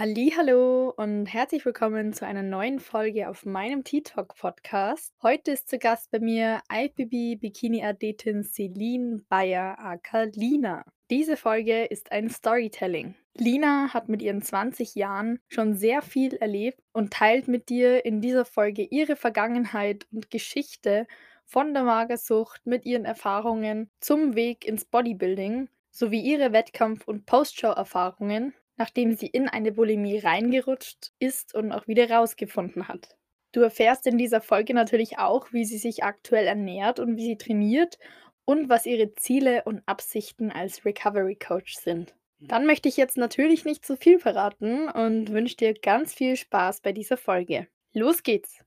Hallo und herzlich willkommen zu einer neuen Folge auf meinem T-Talk Podcast. Heute ist zu Gast bei mir IFBB Bikini Athletin Celine Bayer aka Lina. Diese Folge ist ein Storytelling. Lina hat mit ihren 20 Jahren schon sehr viel erlebt und teilt mit dir in dieser Folge ihre Vergangenheit und Geschichte von der Magersucht mit ihren Erfahrungen zum Weg ins Bodybuilding sowie ihre Wettkampf- und Postshow-Erfahrungen nachdem sie in eine Bulimie reingerutscht ist und auch wieder rausgefunden hat. Du erfährst in dieser Folge natürlich auch, wie sie sich aktuell ernährt und wie sie trainiert und was ihre Ziele und Absichten als Recovery Coach sind. Dann möchte ich jetzt natürlich nicht zu viel verraten und wünsche dir ganz viel Spaß bei dieser Folge. Los geht's!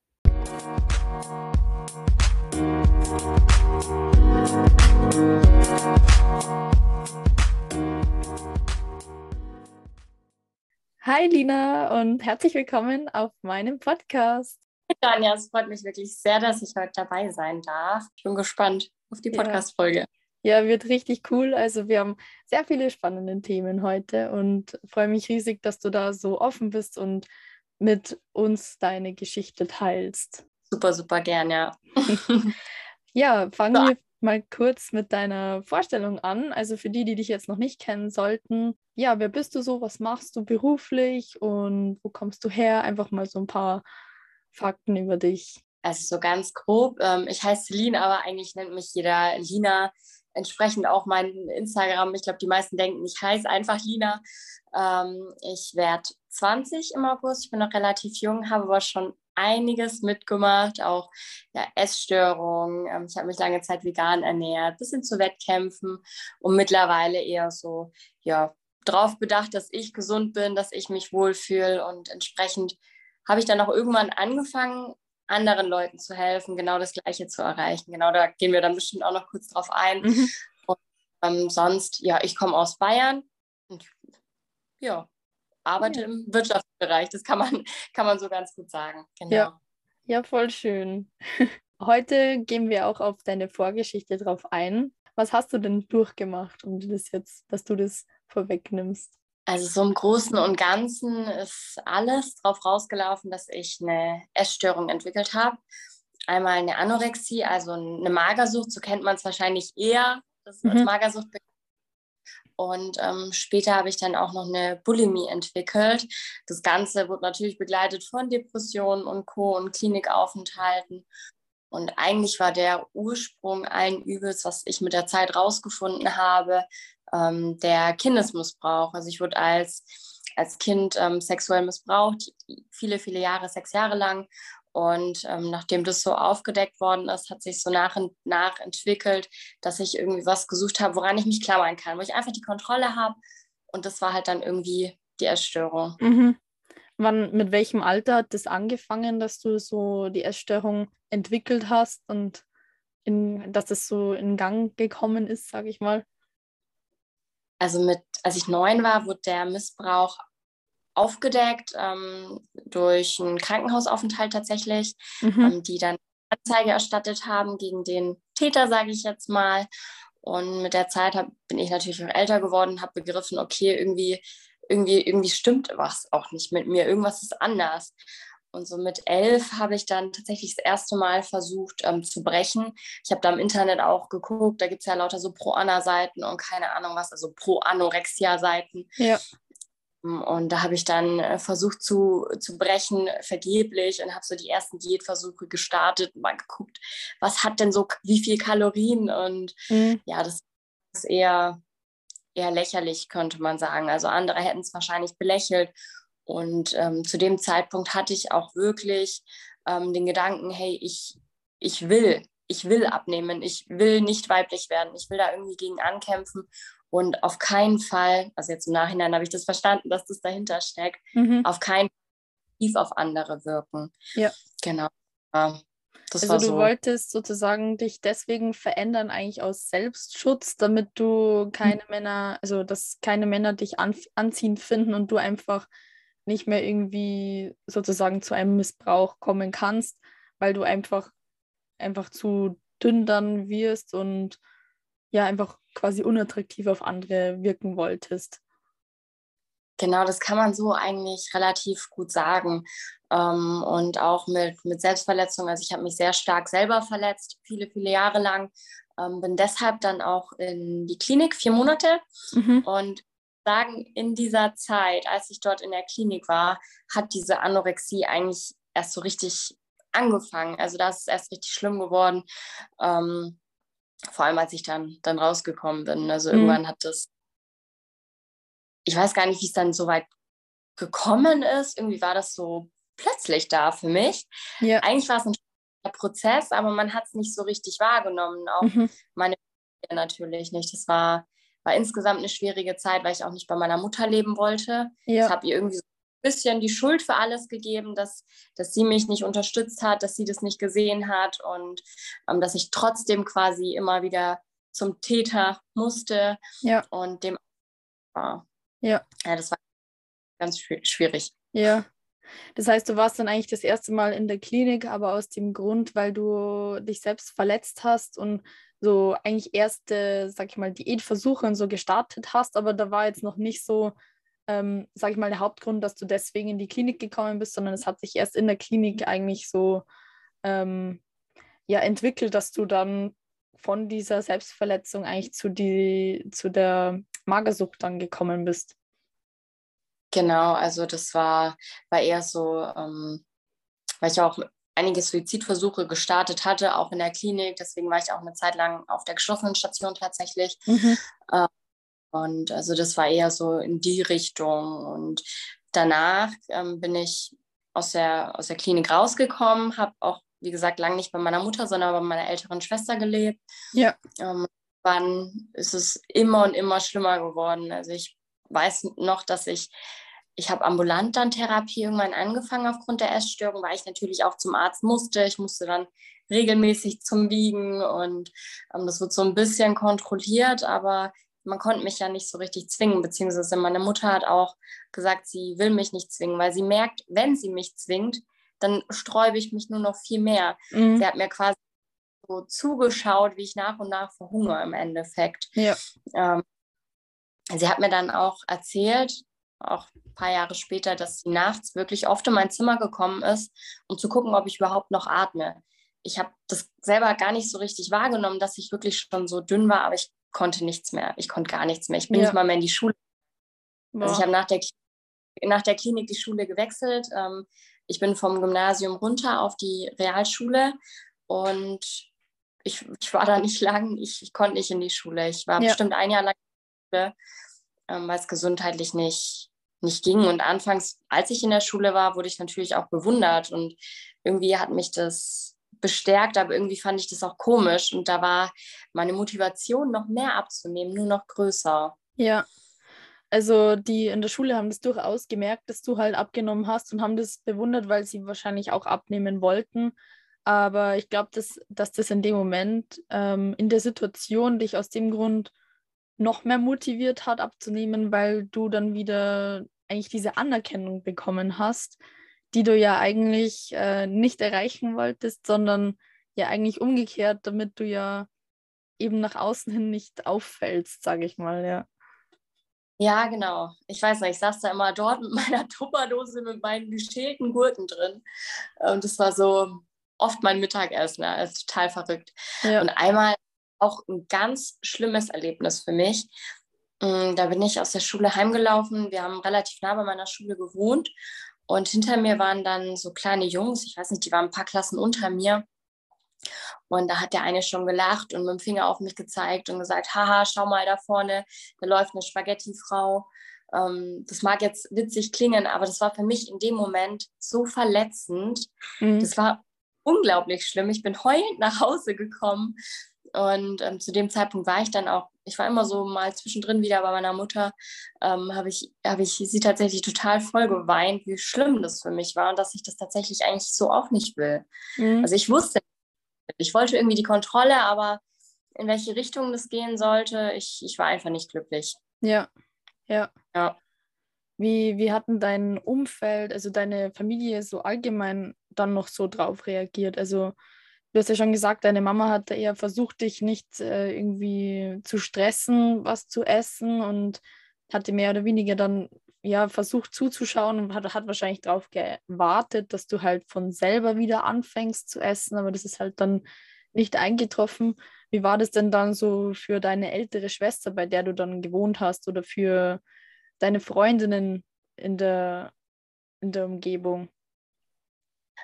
Hi Lina und herzlich willkommen auf meinem Podcast. Tanja, es freut mich wirklich sehr, dass ich heute dabei sein darf. Ich bin gespannt auf die Podcast-Folge. Ja. ja, wird richtig cool. Also wir haben sehr viele spannende Themen heute und freue mich riesig, dass du da so offen bist und mit uns deine Geschichte teilst. Super, super gern, ja. ja, fangen wir mal kurz mit deiner Vorstellung an. Also für die, die dich jetzt noch nicht kennen sollten, ja, wer bist du so? Was machst du beruflich und wo kommst du her? Einfach mal so ein paar Fakten über dich. Also so ganz grob. Ähm, ich heiße Celine, aber eigentlich nennt mich jeder Lina. Entsprechend auch mein Instagram. Ich glaube, die meisten denken, ich heiße einfach Lina. Ähm, ich werde 20 im August. Ich bin noch relativ jung, habe aber schon einiges mitgemacht, auch ja, Essstörungen. Ähm, ich habe mich lange Zeit vegan ernährt, bis hin zu Wettkämpfen und mittlerweile eher so, ja, darauf bedacht, dass ich gesund bin, dass ich mich wohlfühle und entsprechend habe ich dann auch irgendwann angefangen, anderen Leuten zu helfen, genau das Gleiche zu erreichen. Genau, da gehen wir dann bestimmt auch noch kurz drauf ein. Mhm. Und ähm, sonst, ja, ich komme aus Bayern und ja, arbeite ja. im Wirtschaftsbereich. Das kann man, kann man so ganz gut sagen. Genau. Ja. ja, voll schön. Heute gehen wir auch auf deine Vorgeschichte drauf ein. Was hast du denn durchgemacht, um das jetzt, dass du das vorwegnimmst? Also so im Großen und Ganzen ist alles darauf rausgelaufen, dass ich eine Essstörung entwickelt habe. Einmal eine Anorexie, also eine Magersucht, so kennt man es wahrscheinlich eher, das mhm. als Magersucht und ähm, später habe ich dann auch noch eine Bulimie entwickelt. Das Ganze wurde natürlich begleitet von Depressionen und Co. und Klinikaufenthalten. Und eigentlich war der Ursprung allen Übels, was ich mit der Zeit rausgefunden habe, ähm, der Kindesmissbrauch. Also ich wurde als, als Kind ähm, sexuell missbraucht, viele, viele Jahre, sechs Jahre lang. Und ähm, nachdem das so aufgedeckt worden ist, hat sich so nach und nach entwickelt, dass ich irgendwie was gesucht habe, woran ich mich klammern kann, wo ich einfach die Kontrolle habe. Und das war halt dann irgendwie die Essstörung. Mhm. Wann, mit welchem Alter hat das angefangen, dass du so die Essstörung entwickelt hast und in, dass es so in Gang gekommen ist, sage ich mal? Also mit, als ich neun war, wurde der Missbrauch aufgedeckt ähm, durch einen Krankenhausaufenthalt tatsächlich, mhm. ähm, die dann Anzeige erstattet haben gegen den Täter, sage ich jetzt mal. Und mit der Zeit hab, bin ich natürlich auch älter geworden, habe begriffen, okay, irgendwie, irgendwie, irgendwie stimmt was auch nicht mit mir, irgendwas ist anders. Und so mit elf habe ich dann tatsächlich das erste Mal versucht ähm, zu brechen. Ich habe da im Internet auch geguckt, da gibt es ja lauter so Pro-Anna-Seiten und keine Ahnung was, also Pro-Anorexia-Seiten. Ja. Und da habe ich dann äh, versucht zu, zu brechen, vergeblich, und habe so die ersten Diätversuche gestartet und mal geguckt, was hat denn so, wie viel Kalorien? Und mhm. ja, das ist eher, eher lächerlich, könnte man sagen. Also andere hätten es wahrscheinlich belächelt. Und ähm, zu dem Zeitpunkt hatte ich auch wirklich ähm, den Gedanken, hey, ich, ich will, ich will abnehmen, ich will nicht weiblich werden, ich will da irgendwie gegen ankämpfen und auf keinen Fall, also jetzt im Nachhinein habe ich das verstanden, dass das dahinter steckt, mhm. auf keinen Fall tief auf andere wirken. Ja. Genau. Ja, also du so. wolltest sozusagen dich deswegen verändern, eigentlich aus Selbstschutz, damit du keine mhm. Männer, also dass keine Männer dich an, anziehen finden und du einfach nicht mehr irgendwie sozusagen zu einem Missbrauch kommen kannst, weil du einfach einfach zu dünn dann wirst und ja einfach quasi unattraktiv auf andere wirken wolltest. Genau, das kann man so eigentlich relativ gut sagen. Ähm, und auch mit, mit Selbstverletzung. Also ich habe mich sehr stark selber verletzt, viele, viele Jahre lang. Ähm, bin deshalb dann auch in die Klinik, vier Monate. Mhm. Und sagen, in dieser Zeit, als ich dort in der Klinik war, hat diese Anorexie eigentlich erst so richtig angefangen. Also das ist erst richtig schlimm geworden. Ähm, vor allem, als ich dann, dann rausgekommen bin. Also mhm. irgendwann hat das ich weiß gar nicht, wie es dann so weit gekommen ist. Irgendwie war das so plötzlich da für mich. Ja. Eigentlich war es ein Prozess, aber man hat es nicht so richtig wahrgenommen. Auch mhm. meine Familie natürlich nicht. Das war, war insgesamt eine schwierige Zeit, weil ich auch nicht bei meiner Mutter leben wollte. Ja. Ich habe ihr irgendwie so bisschen die Schuld für alles gegeben, dass, dass sie mich nicht unterstützt hat, dass sie das nicht gesehen hat und ähm, dass ich trotzdem quasi immer wieder zum Täter musste ja. und dem war. Ja. Ja, das war ganz schwierig. Ja. Das heißt, du warst dann eigentlich das erste Mal in der Klinik, aber aus dem Grund, weil du dich selbst verletzt hast und so eigentlich erste, sag ich mal, Diätversuche und so gestartet hast, aber da war jetzt noch nicht so, ähm, sag ich mal, der Hauptgrund, dass du deswegen in die Klinik gekommen bist, sondern es hat sich erst in der Klinik eigentlich so ähm, ja, entwickelt, dass du dann von dieser Selbstverletzung eigentlich zu, die, zu der Magersucht dann gekommen bist. Genau, also das war, war eher so, ähm, weil ich auch einige Suizidversuche gestartet hatte, auch in der Klinik. Deswegen war ich auch eine Zeit lang auf der geschlossenen Station tatsächlich. Mhm. Äh, und also das war eher so in die Richtung. Und danach ähm, bin ich aus der, aus der Klinik rausgekommen, habe auch, wie gesagt, lange nicht bei meiner Mutter, sondern bei meiner älteren Schwester gelebt. Ja. Ähm, wann ist es immer und immer schlimmer geworden. Also ich weiß noch, dass ich, ich habe ambulant dann Therapie irgendwann angefangen aufgrund der Essstörung, weil ich natürlich auch zum Arzt musste. Ich musste dann regelmäßig zum Wiegen und ähm, das wird so ein bisschen kontrolliert, aber man konnte mich ja nicht so richtig zwingen, beziehungsweise meine Mutter hat auch gesagt, sie will mich nicht zwingen, weil sie merkt, wenn sie mich zwingt, dann sträube ich mich nur noch viel mehr. Mhm. Sie hat mir quasi so zugeschaut, wie ich nach und nach verhungere im Endeffekt. Ja. Ähm, sie hat mir dann auch erzählt, auch ein paar Jahre später, dass sie nachts wirklich oft in mein Zimmer gekommen ist, um zu gucken, ob ich überhaupt noch atme. Ich habe das selber gar nicht so richtig wahrgenommen, dass ich wirklich schon so dünn war, aber ich konnte nichts mehr. Ich konnte gar nichts mehr. Ich bin ja. nicht mal mehr in die Schule. Also ich habe nach der, nach der Klinik die Schule gewechselt. Ähm, ich bin vom Gymnasium runter auf die Realschule und ich, ich war da nicht lang. Ich, ich konnte nicht in die Schule. Ich war ja. bestimmt ein Jahr lang ähm, weil es gesundheitlich nicht, nicht ging. Und anfangs, als ich in der Schule war, wurde ich natürlich auch bewundert und irgendwie hat mich das bestärkt, aber irgendwie fand ich das auch komisch und da war meine Motivation, noch mehr abzunehmen, nur noch größer. Ja, also die in der Schule haben das durchaus gemerkt, dass du halt abgenommen hast und haben das bewundert, weil sie wahrscheinlich auch abnehmen wollten. Aber ich glaube, dass, dass das in dem Moment, ähm, in der Situation, dich aus dem Grund noch mehr motiviert hat abzunehmen, weil du dann wieder eigentlich diese Anerkennung bekommen hast, die du ja eigentlich äh, nicht erreichen wolltest, sondern ja eigentlich umgekehrt, damit du ja eben nach außen hin nicht auffällst, sage ich mal, ja. Ja, genau. Ich weiß nicht, ich saß da immer dort mit meiner Tupperdose mit meinen geschälten Gurken drin. Und das war so oft mein Mittagessen. Das ist total verrückt. Ja. Und einmal auch ein ganz schlimmes Erlebnis für mich. Mm, da bin ich aus der Schule heimgelaufen. Wir haben relativ nah bei meiner Schule gewohnt. Und hinter mir waren dann so kleine Jungs, ich weiß nicht, die waren ein paar Klassen unter mir. Und da hat der eine schon gelacht und mit dem Finger auf mich gezeigt und gesagt, haha, schau mal da vorne, da läuft eine Spaghetti-Frau. Ähm, das mag jetzt witzig klingen, aber das war für mich in dem Moment so verletzend. Mhm. Das war unglaublich schlimm. Ich bin heulend nach Hause gekommen und ähm, zu dem Zeitpunkt war ich dann auch, ich war immer so mal zwischendrin wieder bei meiner Mutter, ähm, habe ich, hab ich sie tatsächlich total voll geweint, wie schlimm das für mich war und dass ich das tatsächlich eigentlich so auch nicht will. Mhm. Also ich wusste, ich wollte irgendwie die Kontrolle, aber in welche Richtung das gehen sollte, ich, ich war einfach nicht glücklich. Ja, ja. Ja. Wie, wie hatten dein Umfeld, also deine Familie so allgemein dann noch so drauf reagiert? Also du hast ja schon gesagt, deine Mama hat eher versucht, dich nicht äh, irgendwie zu stressen, was zu essen und hatte mehr oder weniger dann ja, versucht zuzuschauen und hat, hat wahrscheinlich darauf gewartet, dass du halt von selber wieder anfängst zu essen, aber das ist halt dann nicht eingetroffen. Wie war das denn dann so für deine ältere Schwester, bei der du dann gewohnt hast oder für deine Freundinnen in der, in der Umgebung?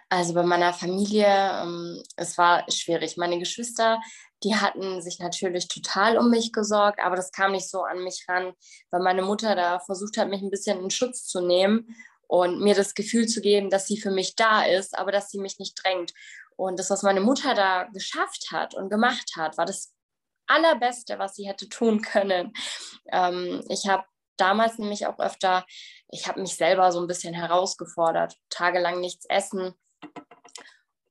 Also bei meiner Familie, ähm, es war schwierig. Meine Geschwister, die hatten sich natürlich total um mich gesorgt, aber das kam nicht so an mich ran, weil meine Mutter da versucht hat, mich ein bisschen in Schutz zu nehmen und mir das Gefühl zu geben, dass sie für mich da ist, aber dass sie mich nicht drängt. Und das, was meine Mutter da geschafft hat und gemacht hat, war das Allerbeste, was sie hätte tun können. Ähm, ich habe damals nämlich auch öfter, ich habe mich selber so ein bisschen herausgefordert, tagelang nichts essen,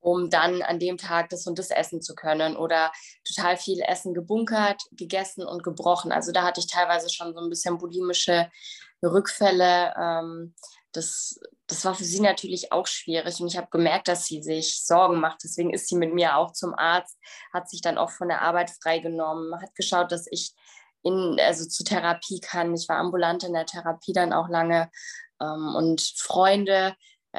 um dann an dem Tag das und das essen zu können oder total viel Essen gebunkert, gegessen und gebrochen. Also da hatte ich teilweise schon so ein bisschen bulimische Rückfälle. Ähm, das, das war für sie natürlich auch schwierig und ich habe gemerkt, dass sie sich Sorgen macht. Deswegen ist sie mit mir auch zum Arzt, hat sich dann auch von der Arbeit freigenommen, hat geschaut, dass ich in, also zur Therapie kann. Ich war ambulant in der Therapie dann auch lange ähm, und Freunde.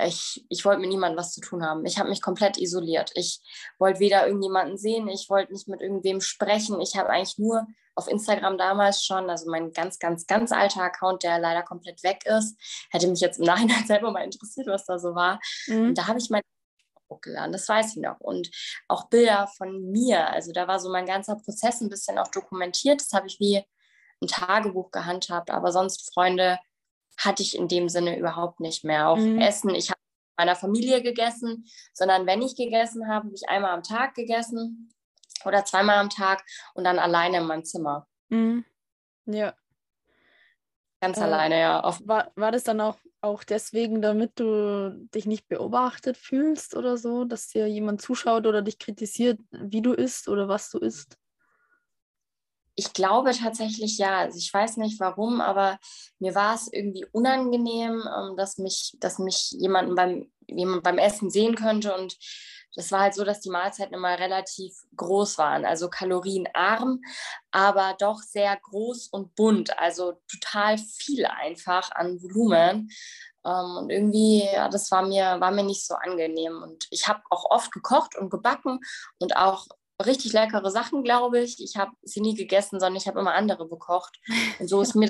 Ich, ich wollte mit niemandem was zu tun haben. Ich habe mich komplett isoliert. Ich wollte weder irgendjemanden sehen, ich wollte nicht mit irgendwem sprechen. Ich habe eigentlich nur auf Instagram damals schon, also mein ganz, ganz, ganz alter Account, der leider komplett weg ist. Hätte mich jetzt im Nachhinein selber mal interessiert, was da so war. Mhm. Da habe ich mein hochgeladen, das weiß ich noch. Und auch Bilder von mir, also da war so mein ganzer Prozess ein bisschen auch dokumentiert. Das habe ich wie ein Tagebuch gehandhabt, aber sonst Freunde hatte ich in dem Sinne überhaupt nicht mehr. Auch mhm. Essen, ich habe mit meiner Familie gegessen, sondern wenn ich gegessen habe, habe ich einmal am Tag gegessen oder zweimal am Tag und dann alleine in meinem Zimmer. Mhm. Ja. Ganz äh, alleine, ja. Auf war, war das dann auch, auch deswegen, damit du dich nicht beobachtet fühlst oder so, dass dir jemand zuschaut oder dich kritisiert, wie du isst oder was du isst? Ich glaube tatsächlich ja. Also ich weiß nicht warum, aber mir war es irgendwie unangenehm, ähm, dass mich, dass mich jemand beim, jemand beim Essen sehen könnte und das war halt so, dass die Mahlzeiten immer relativ groß waren, also kalorienarm, aber doch sehr groß und bunt, also total viel einfach an Volumen. Ähm, und irgendwie, ja, das war mir, war mir nicht so angenehm. Und ich habe auch oft gekocht und gebacken und auch richtig leckere Sachen, glaube ich. Ich habe sie nie gegessen, sondern ich habe immer andere bekocht. Und so ist mir,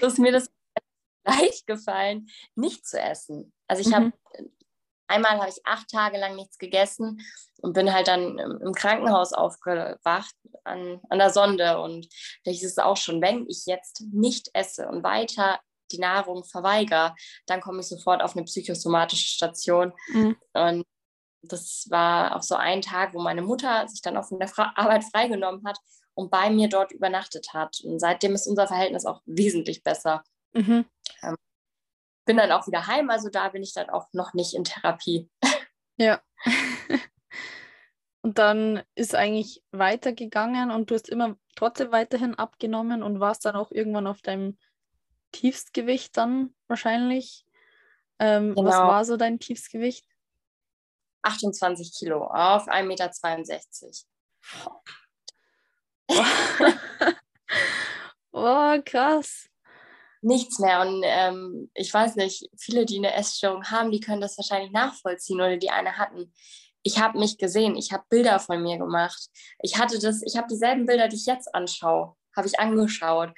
so ist mir das leicht gefallen, nicht zu essen. Also ich mhm. habe Einmal habe ich acht Tage lang nichts gegessen und bin halt dann im Krankenhaus aufgewacht an, an der Sonde. Und da hieß es auch schon, wenn ich jetzt nicht esse und weiter die Nahrung verweigere, dann komme ich sofort auf eine psychosomatische Station. Mhm. Und das war auch so ein Tag, wo meine Mutter sich dann auch von der Fra Arbeit freigenommen hat und bei mir dort übernachtet hat. Und seitdem ist unser Verhältnis auch wesentlich besser. Mhm. Ähm, bin dann auch wieder heim, also da bin ich dann auch noch nicht in Therapie. Ja. und dann ist eigentlich weitergegangen und du hast immer trotzdem weiterhin abgenommen und warst dann auch irgendwann auf deinem Tiefstgewicht dann wahrscheinlich. Ähm, genau. Was war so dein Tiefstgewicht? 28 Kilo auf 1,62 Meter. oh, krass nichts mehr. Und ähm, ich weiß nicht, viele, die eine Essstörung haben, die können das wahrscheinlich nachvollziehen oder die eine hatten. Ich habe mich gesehen, ich habe Bilder von mir gemacht. Ich hatte das, ich habe dieselben Bilder, die ich jetzt anschaue, habe ich angeschaut.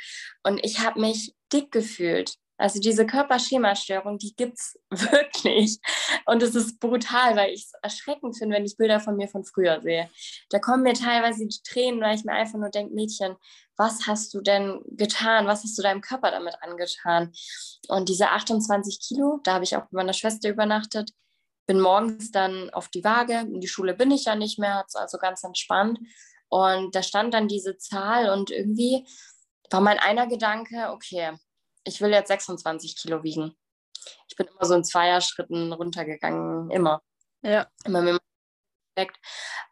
Und ich habe mich dick gefühlt. Also diese Körperschemastörung, die gibt es wirklich. Und es ist brutal, weil ich es erschreckend finde, wenn ich Bilder von mir von früher sehe. Da kommen mir teilweise die Tränen, weil ich mir einfach nur denke, Mädchen, was hast du denn getan? Was hast du deinem Körper damit angetan? Und diese 28 Kilo, da habe ich auch mit meiner Schwester übernachtet, bin morgens dann auf die Waage. In die Schule bin ich ja nicht mehr, also ganz entspannt. Und da stand dann diese Zahl und irgendwie war mein einer Gedanke, okay, ich will jetzt 26 Kilo wiegen. Ich bin immer so in Zweierschritten runtergegangen, immer. Ja. Immer mit Respekt.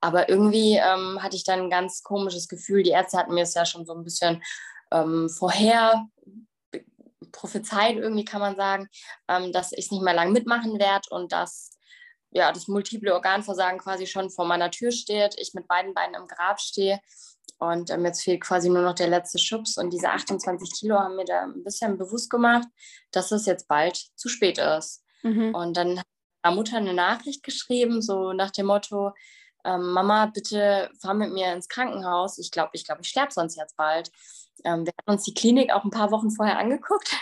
Aber irgendwie ähm, hatte ich dann ein ganz komisches Gefühl. Die Ärzte hatten mir es ja schon so ein bisschen ähm, vorher prophezeit, irgendwie kann man sagen, ähm, dass ich es nicht mehr lang mitmachen werde und dass ja, das multiple Organversagen quasi schon vor meiner Tür steht, ich mit beiden Beinen im Grab stehe und ähm, jetzt fehlt quasi nur noch der letzte Schubs. Und diese 28 Kilo haben mir da ein bisschen bewusst gemacht, dass es jetzt bald zu spät ist. Mhm. Und dann hat meine Mutter eine Nachricht geschrieben, so nach dem Motto, ähm, Mama, bitte fahr mit mir ins Krankenhaus. Ich glaube, ich glaube, ich sterbe sonst jetzt bald. Ähm, wir haben uns die Klinik auch ein paar Wochen vorher angeguckt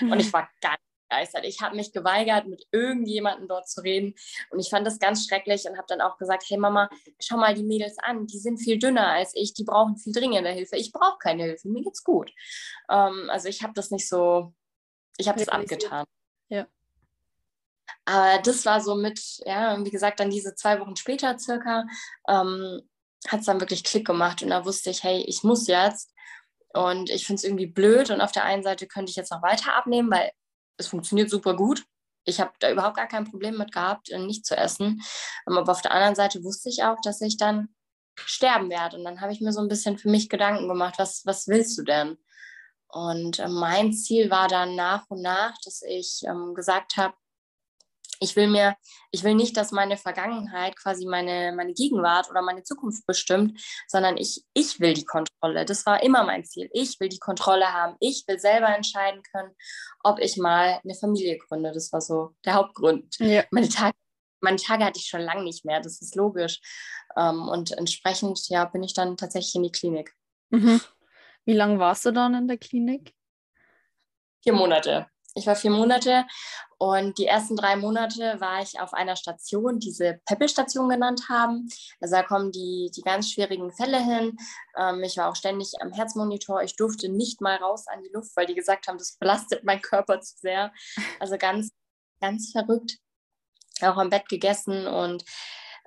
mhm. und ich war ganz begeistert. Ich habe mich geweigert, mit irgendjemandem dort zu reden. Und ich fand das ganz schrecklich und habe dann auch gesagt, hey Mama, schau mal die Mädels an, die sind viel dünner als ich, die brauchen viel dringender Hilfe. Ich brauche keine Hilfe, mir geht's gut. Ähm, also ich habe das nicht so, ich habe das abgetan. Ja. Aber das war so mit, ja, wie gesagt, dann diese zwei Wochen später circa, ähm, hat es dann wirklich Klick gemacht und da wusste ich, hey, ich muss jetzt. Und ich finde es irgendwie blöd und auf der einen Seite könnte ich jetzt noch weiter abnehmen, weil es funktioniert super gut. Ich habe da überhaupt gar kein Problem mit gehabt, äh, nicht zu essen. Ähm, aber auf der anderen Seite wusste ich auch, dass ich dann sterben werde. Und dann habe ich mir so ein bisschen für mich Gedanken gemacht, was, was willst du denn? Und äh, mein Ziel war dann nach und nach, dass ich ähm, gesagt habe, ich will mir, ich will nicht, dass meine Vergangenheit quasi meine, meine Gegenwart oder meine Zukunft bestimmt, sondern ich, ich will die Kontrolle. Das war immer mein Ziel. Ich will die Kontrolle haben. Ich will selber entscheiden können, ob ich mal eine Familie gründe. Das war so der Hauptgrund. Ja. Meine, Tage, meine Tage hatte ich schon lange nicht mehr. Das ist logisch. Ähm, und entsprechend ja, bin ich dann tatsächlich in die Klinik. Mhm. Wie lange warst du dann in der Klinik? Vier Monate. Ich war vier Monate und die ersten drei Monate war ich auf einer Station, die sie Peppel-Station genannt haben. Also da kommen die, die ganz schwierigen Fälle hin. Ähm, ich war auch ständig am Herzmonitor. Ich durfte nicht mal raus an die Luft, weil die gesagt haben, das belastet meinen Körper zu sehr. Also ganz, ganz verrückt. Auch am Bett gegessen und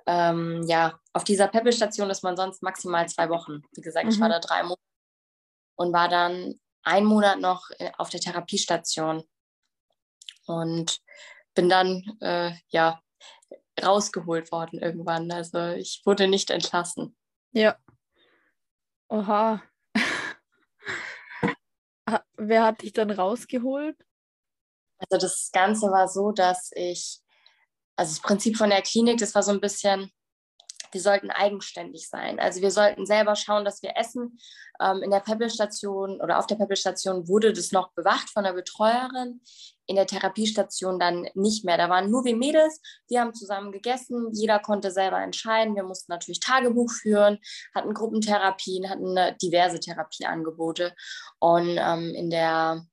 ähm, ja, auf dieser Peppel-Station ist man sonst maximal zwei Wochen. Wie gesagt, mhm. ich war mhm. da drei Monate und war dann einen Monat noch äh, auf der Therapiestation und bin dann äh, ja rausgeholt worden irgendwann. Also ich wurde nicht entlassen. Ja. Oha. Wer hat dich dann rausgeholt? Also das Ganze war so, dass ich, also das Prinzip von der Klinik, das war so ein bisschen, wir sollten eigenständig sein. Also wir sollten selber schauen, dass wir essen. Ähm, in der Peppelstation oder auf der Peppelstation wurde das noch bewacht von der Betreuerin. In der Therapiestation dann nicht mehr. Da waren nur wir Mädels, wir haben zusammen gegessen, jeder konnte selber entscheiden. Wir mussten natürlich Tagebuch führen, hatten Gruppentherapien, hatten diverse Therapieangebote. Und ähm, in der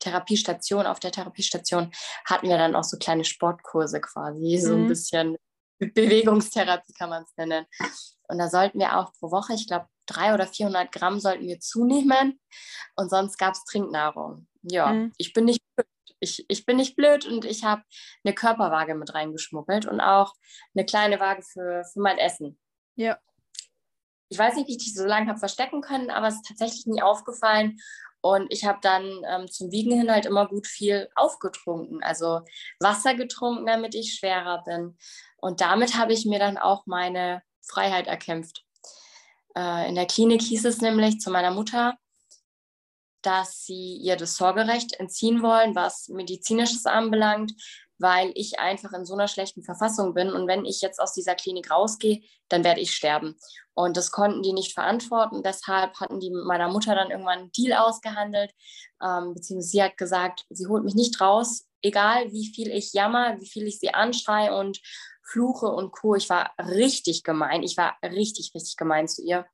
Therapiestation, auf der Therapiestation hatten wir dann auch so kleine Sportkurse quasi, so ein mhm. bisschen Bewegungstherapie kann man es nennen. Und da sollten wir auch pro Woche, ich glaube, drei oder 400 Gramm sollten wir zunehmen. Und sonst gab es Trinknahrung. Ja, mhm. ich bin nicht blöd. Ich, ich bin nicht blöd und ich habe eine Körperwaage mit reingeschmuggelt und auch eine kleine Waage für, für mein Essen. Ja. Ich weiß nicht, wie ich die so lange habe verstecken können, aber es ist tatsächlich nie aufgefallen. Und ich habe dann ähm, zum Wiegen hin halt immer gut viel aufgetrunken, also Wasser getrunken, damit ich schwerer bin. Und damit habe ich mir dann auch meine Freiheit erkämpft. Äh, in der Klinik hieß es nämlich zu meiner Mutter, dass sie ihr das Sorgerecht entziehen wollen, was medizinisches anbelangt, weil ich einfach in so einer schlechten Verfassung bin. Und wenn ich jetzt aus dieser Klinik rausgehe, dann werde ich sterben. Und das konnten die nicht verantworten. Deshalb hatten die mit meiner Mutter dann irgendwann einen Deal ausgehandelt. Ähm, beziehungsweise sie hat gesagt, sie holt mich nicht raus, egal wie viel ich jammer, wie viel ich sie anschreie und fluche und Co. Ich war richtig gemein. Ich war richtig, richtig gemein zu ihr.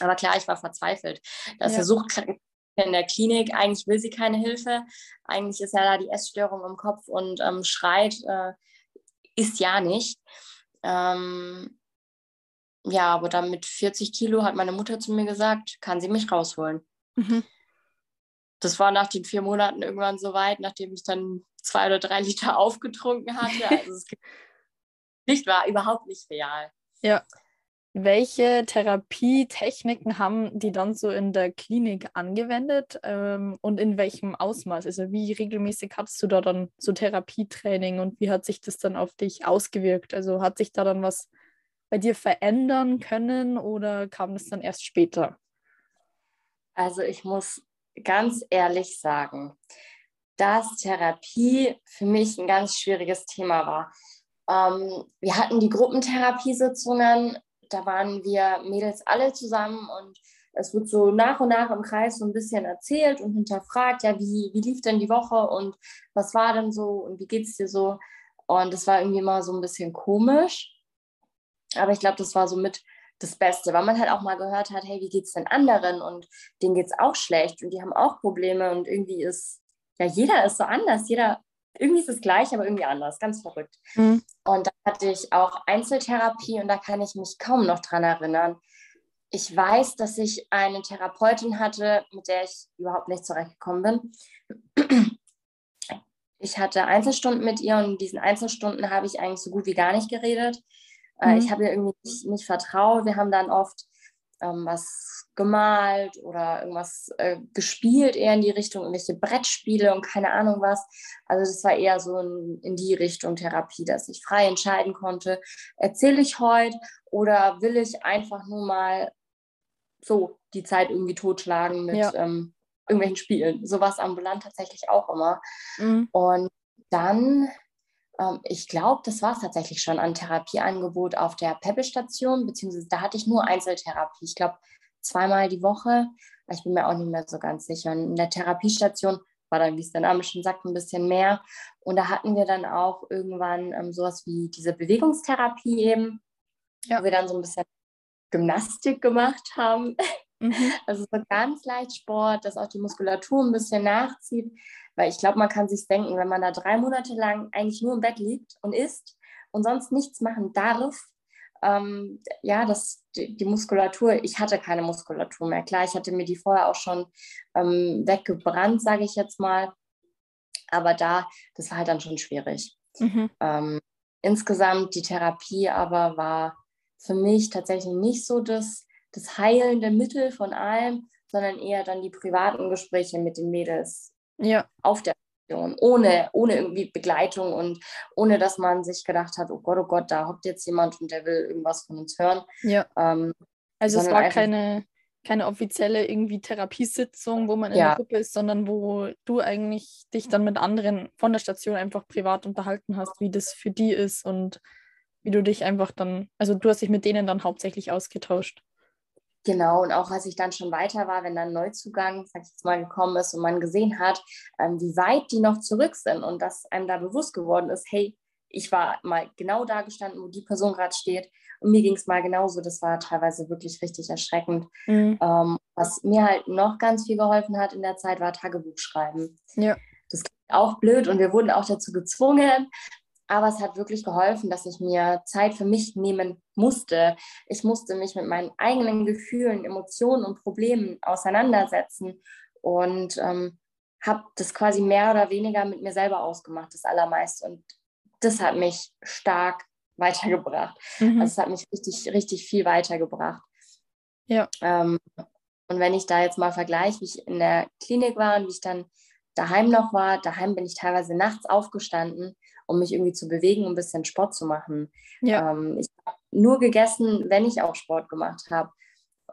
Aber klar, ich war verzweifelt. Da ist ja. Suchtkrank in der Klinik. Eigentlich will sie keine Hilfe. Eigentlich ist ja da die Essstörung im Kopf und ähm, schreit, äh, ist ja nicht. Ähm, ja, aber dann mit 40 Kilo hat meine Mutter zu mir gesagt, kann sie mich rausholen. Mhm. Das war nach den vier Monaten irgendwann so weit, nachdem ich dann zwei oder drei Liter aufgetrunken hatte. Also es nicht wahr, überhaupt nicht real. Ja. Welche Therapietechniken haben die dann so in der Klinik angewendet ähm, und in welchem Ausmaß? Also wie regelmäßig hattest du da dann so Therapietraining und wie hat sich das dann auf dich ausgewirkt? Also hat sich da dann was bei dir verändern können oder kam das dann erst später? Also ich muss ganz ehrlich sagen, dass Therapie für mich ein ganz schwieriges Thema war. Ähm, wir hatten die Gruppentherapiesitzungen, da waren wir Mädels alle zusammen und es wird so nach und nach im Kreis so ein bisschen erzählt und hinterfragt, ja, wie, wie lief denn die Woche und was war denn so und wie geht es dir so? Und das war irgendwie mal so ein bisschen komisch. Aber ich glaube, das war so mit das Beste, weil man halt auch mal gehört hat, hey, wie geht es denn anderen? Und denen geht es auch schlecht und die haben auch Probleme und irgendwie ist, ja, jeder ist so anders, jeder, irgendwie ist es gleich, aber irgendwie anders, ganz verrückt. Mhm. Und da hatte ich auch Einzeltherapie und da kann ich mich kaum noch dran erinnern. Ich weiß, dass ich eine Therapeutin hatte, mit der ich überhaupt nicht zurechtgekommen bin. Ich hatte Einzelstunden mit ihr und in diesen Einzelstunden habe ich eigentlich so gut wie gar nicht geredet. Äh, mhm. Ich habe ihr irgendwie nicht, nicht vertraut. Wir haben dann oft ähm, was gemalt oder irgendwas äh, gespielt, eher in die Richtung, irgendwelche Brettspiele und keine Ahnung was. Also das war eher so in, in die Richtung Therapie, dass ich frei entscheiden konnte, erzähle ich heute oder will ich einfach nur mal so die Zeit irgendwie totschlagen mit ja. ähm, irgendwelchen Spielen. Sowas ambulant tatsächlich auch immer. Mhm. Und dann ich glaube, das war es tatsächlich schon an Therapieangebot auf der Peppelstation, beziehungsweise da hatte ich nur Einzeltherapie. Ich glaube, zweimal die Woche. Ich bin mir auch nicht mehr so ganz sicher. Und in der Therapiestation war dann, wie es der Name schon sagt, ein bisschen mehr. Und da hatten wir dann auch irgendwann ähm, sowas wie diese Bewegungstherapie eben, ja. wo wir dann so ein bisschen Gymnastik gemacht haben. Mhm. Also so ganz leicht Sport, dass auch die Muskulatur ein bisschen nachzieht. Weil ich glaube, man kann sich denken, wenn man da drei Monate lang eigentlich nur im Bett liegt und isst und sonst nichts machen darf, ähm, ja, das, die, die, Muskulatur, ich hatte keine Muskulatur mehr. Klar, ich hatte mir die vorher auch schon ähm, weggebrannt, sage ich jetzt mal. Aber da, das war halt dann schon schwierig. Mhm. Ähm, insgesamt die Therapie aber war für mich tatsächlich nicht so das, das heilende Mittel von allem, sondern eher dann die privaten Gespräche mit den Mädels ja. auf der Station, ohne, ohne irgendwie Begleitung und ohne, dass man sich gedacht hat, oh Gott, oh Gott, da hockt jetzt jemand und der will irgendwas von uns hören. Ja. Ähm, also es war keine, keine offizielle irgendwie Therapiesitzung, wo man in ja. der Gruppe ist, sondern wo du eigentlich dich dann mit anderen von der Station einfach privat unterhalten hast, wie das für die ist und wie du dich einfach dann, also du hast dich mit denen dann hauptsächlich ausgetauscht. Genau, und auch als ich dann schon weiter war, wenn dann Neuzugang, sag ich jetzt mal, gekommen ist und man gesehen hat, ähm, wie weit die noch zurück sind und dass einem da bewusst geworden ist, hey, ich war mal genau da gestanden, wo die Person gerade steht und mir ging es mal genauso. Das war teilweise wirklich richtig erschreckend. Mhm. Ähm, was mir halt noch ganz viel geholfen hat in der Zeit, war Tagebuch schreiben. Ja. Das klingt auch blöd und wir wurden auch dazu gezwungen, aber es hat wirklich geholfen, dass ich mir Zeit für mich nehmen musste. Ich musste mich mit meinen eigenen Gefühlen, Emotionen und Problemen auseinandersetzen und ähm, habe das quasi mehr oder weniger mit mir selber ausgemacht, das Allermeiste. Und das hat mich stark weitergebracht. Mhm. Also es hat mich richtig, richtig viel weitergebracht. Ja. Ähm, und wenn ich da jetzt mal vergleiche, wie ich in der Klinik war und wie ich dann daheim noch war, daheim bin ich teilweise nachts aufgestanden um mich irgendwie zu bewegen, um ein bisschen Sport zu machen. Ja. Ähm, ich habe nur gegessen, wenn ich auch Sport gemacht habe.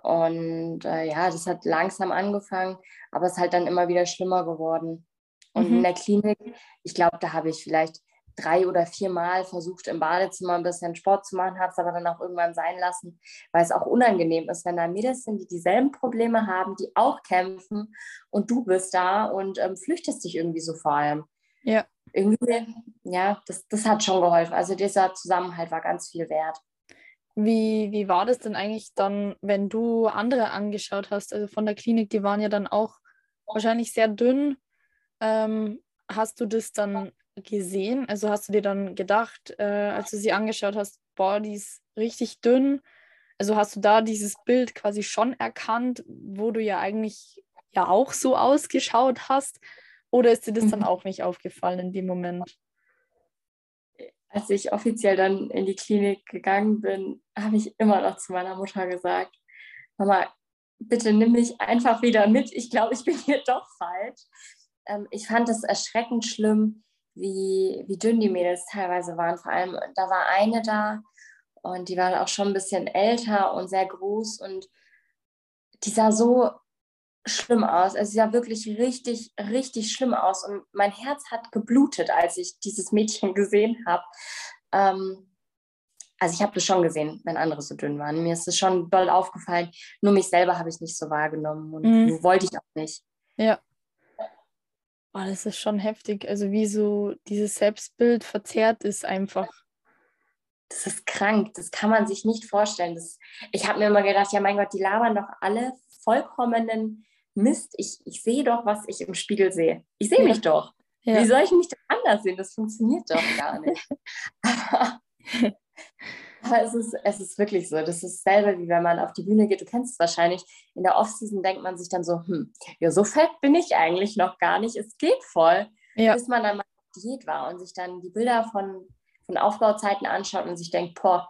Und äh, ja, das hat langsam angefangen, aber es ist halt dann immer wieder schlimmer geworden. Und mhm. in der Klinik, ich glaube, da habe ich vielleicht drei oder vier Mal versucht, im Badezimmer ein bisschen Sport zu machen, habe es aber dann auch irgendwann sein lassen, weil es auch unangenehm ist, wenn da Mädels sind, die dieselben Probleme haben, die auch kämpfen und du bist da und ähm, flüchtest dich irgendwie so vor allem. Ja irgendwie, ja, das, das hat schon geholfen. Also dieser Zusammenhalt war ganz viel wert. Wie, wie war das denn eigentlich dann, wenn du andere angeschaut hast? Also von der Klinik, die waren ja dann auch wahrscheinlich sehr dünn. Ähm, hast du das dann gesehen? Also hast du dir dann gedacht, äh, als du sie angeschaut hast, boah, die ist richtig dünn. Also hast du da dieses Bild quasi schon erkannt, wo du ja eigentlich ja auch so ausgeschaut hast? Oder ist dir das dann mhm. auch nicht aufgefallen in dem Moment? Als ich offiziell dann in die Klinik gegangen bin, habe ich immer noch zu meiner Mutter gesagt, Mama, bitte nimm mich einfach wieder mit. Ich glaube, ich bin hier doch falsch. Ähm, ich fand es erschreckend schlimm, wie, wie dünn die Mädels teilweise waren. Vor allem, da war eine da und die war auch schon ein bisschen älter und sehr groß und die sah so schlimm aus. Also sie sah wirklich richtig, richtig schlimm aus. Und mein Herz hat geblutet, als ich dieses Mädchen gesehen habe. Ähm, also ich habe das schon gesehen, wenn andere so dünn waren. Mir ist es schon doll aufgefallen. Nur mich selber habe ich nicht so wahrgenommen und mhm. wollte ich auch nicht. Ja. Oh, das ist schon heftig. Also wie so dieses Selbstbild verzerrt ist einfach. Das ist krank. Das kann man sich nicht vorstellen. Das, ich habe mir immer gedacht, ja mein Gott, die labern doch alle vollkommenen Mist. Ich, ich sehe doch, was ich im Spiegel sehe. Ich sehe ja. mich doch. Ja. Wie soll ich mich denn anders sehen? Das funktioniert doch gar nicht. Aber es ist, es ist wirklich so. Das ist dasselbe, wie wenn man auf die Bühne geht. Du kennst es wahrscheinlich. In der Offseason denkt man sich dann so, hm, ja, so fett bin ich eigentlich noch gar nicht. Es geht voll. Ja. Bis man dann mal auf Diät war und sich dann die Bilder von, von Aufbauzeiten anschaut und sich denkt, boah,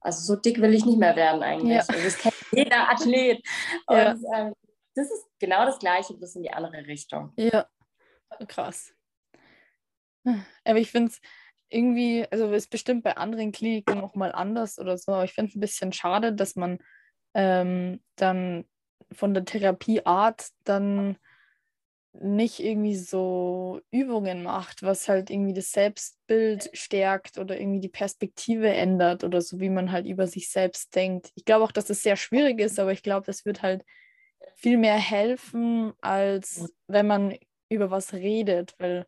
also so dick will ich nicht mehr werden eigentlich. Ja. Also das kennt jeder Athlet. Ja. Und ähm, das ist genau das Gleiche, bloß in die andere Richtung. Ja, krass. Aber ich finde es irgendwie, also ist bestimmt bei anderen Kliniken nochmal anders oder so, aber ich finde es ein bisschen schade, dass man ähm, dann von der Therapieart dann nicht irgendwie so Übungen macht, was halt irgendwie das Selbstbild stärkt oder irgendwie die Perspektive ändert oder so, wie man halt über sich selbst denkt. Ich glaube auch, dass das sehr schwierig ist, aber ich glaube, das wird halt viel mehr helfen, als wenn man über was redet, weil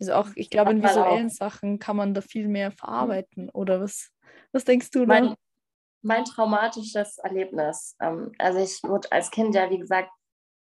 also auch, ich glaube, in visuellen Sachen kann man da viel mehr verarbeiten. Oder was, was denkst du da? Mein, mein traumatisches Erlebnis. Ähm, also ich wurde als Kind ja, wie gesagt,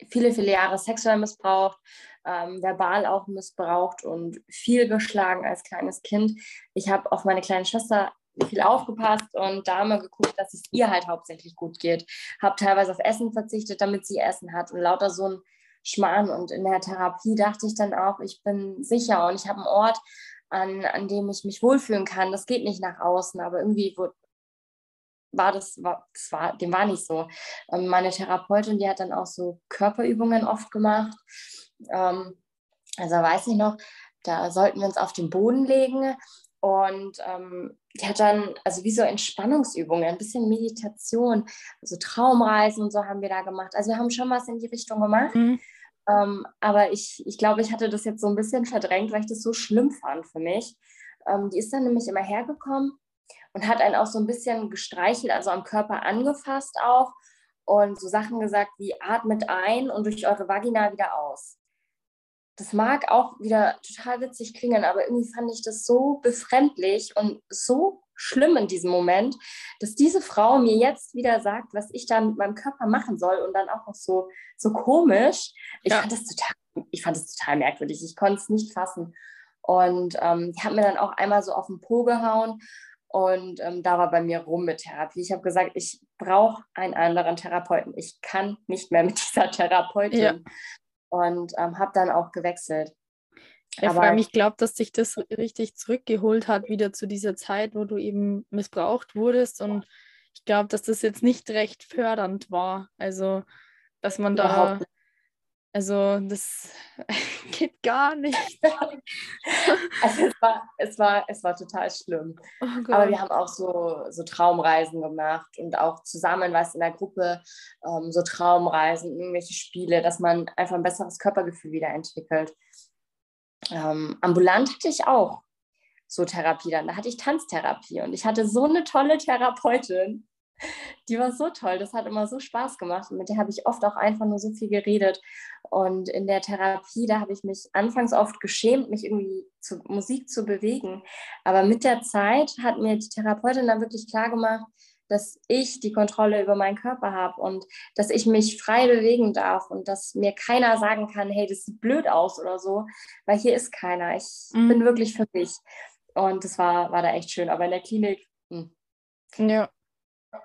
viele, viele Jahre sexuell missbraucht, ähm, verbal auch missbraucht und viel geschlagen als kleines Kind. Ich habe auf meine kleine Schwester viel aufgepasst und da immer geguckt, dass es ihr halt hauptsächlich gut geht. Habe teilweise auf Essen verzichtet, damit sie Essen hat und lauter so ein Schmarrn. Und in der Therapie dachte ich dann auch, ich bin sicher und ich habe einen Ort, an, an dem ich mich wohlfühlen kann. Das geht nicht nach außen, aber irgendwie wurde, war das, war, das war, dem war nicht so. Ähm, meine Therapeutin, die hat dann auch so Körperübungen oft gemacht. Ähm, also weiß ich noch, da sollten wir uns auf den Boden legen und ähm, die hat dann, also wie so Entspannungsübungen, ein bisschen Meditation, also Traumreisen und so haben wir da gemacht. Also wir haben schon was in die Richtung gemacht. Mhm. Ähm, aber ich, ich glaube, ich hatte das jetzt so ein bisschen verdrängt, weil ich das so schlimm fand für mich. Ähm, die ist dann nämlich immer hergekommen und hat einen auch so ein bisschen gestreichelt, also am Körper angefasst auch und so Sachen gesagt wie atmet ein und durch eure Vagina wieder aus das mag auch wieder total witzig klingen, aber irgendwie fand ich das so befremdlich und so schlimm in diesem Moment, dass diese Frau mir jetzt wieder sagt, was ich da mit meinem Körper machen soll und dann auch noch so, so komisch. Ich, ja. fand das total, ich fand das total merkwürdig. Ich konnte es nicht fassen. Und ähm, die hat mir dann auch einmal so auf den Po gehauen und ähm, da war bei mir rum mit Therapie. Ich habe gesagt, ich brauche einen anderen Therapeuten. Ich kann nicht mehr mit dieser Therapeutin. Ja und ähm, habe dann auch gewechselt. Ja, vor allem, ich glaube, dass dich das richtig zurückgeholt hat, wieder zu dieser Zeit, wo du eben missbraucht wurdest. Und ich glaube, dass das jetzt nicht recht fördernd war. Also, dass man da also das geht gar nicht. also es war, es war, es war total schlimm. Oh Aber wir haben auch so, so Traumreisen gemacht und auch zusammen, was in der Gruppe, ähm, so Traumreisen, irgendwelche Spiele, dass man einfach ein besseres Körpergefühl wieder entwickelt. Ähm, ambulant hatte ich auch so Therapie dann. Da hatte ich Tanztherapie und ich hatte so eine tolle Therapeutin die war so toll, das hat immer so Spaß gemacht und mit der habe ich oft auch einfach nur so viel geredet. Und in der Therapie, da habe ich mich anfangs oft geschämt, mich irgendwie zu Musik zu bewegen. Aber mit der Zeit hat mir die Therapeutin dann wirklich klar gemacht, dass ich die Kontrolle über meinen Körper habe und dass ich mich frei bewegen darf und dass mir keiner sagen kann, hey, das sieht blöd aus oder so, weil hier ist keiner. Ich mhm. bin wirklich für mich. Und das war, war da echt schön. Aber in der Klinik, mh. Hm. ja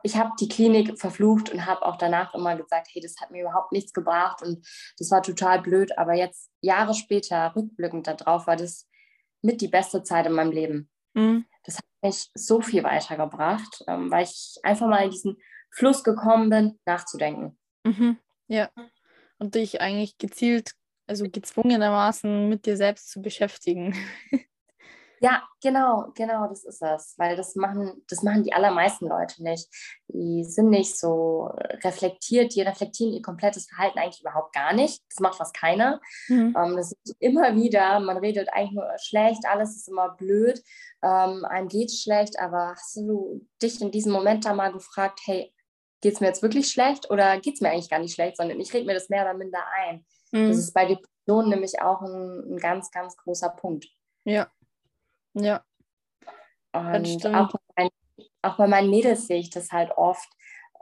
ich habe die Klinik verflucht und habe auch danach immer gesagt, hey, das hat mir überhaupt nichts gebracht und das war total blöd. Aber jetzt, Jahre später, rückblickend darauf, war das mit die beste Zeit in meinem Leben. Mhm. Das hat mich so viel weitergebracht, ähm, weil ich einfach mal in diesen Fluss gekommen bin, nachzudenken. Mhm. Ja. Und dich eigentlich gezielt, also gezwungenermaßen mit dir selbst zu beschäftigen. Ja, genau, genau, das ist es. Weil das machen, das machen die allermeisten Leute nicht. Die sind nicht so reflektiert, die reflektieren ihr komplettes Verhalten eigentlich überhaupt gar nicht. Das macht fast keiner. Mhm. Ähm, das ist immer wieder, man redet eigentlich nur schlecht, alles ist immer blöd, ähm, einem es schlecht, aber hast du dich in diesem Moment da mal gefragt, hey, geht es mir jetzt wirklich schlecht oder geht es mir eigentlich gar nicht schlecht, sondern ich rede mir das mehr oder minder ein. Mhm. Das ist bei Depressionen nämlich auch ein, ein ganz, ganz großer Punkt. Ja, ja. Und auch bei, meinen, auch bei meinen Mädels sehe ich das halt oft.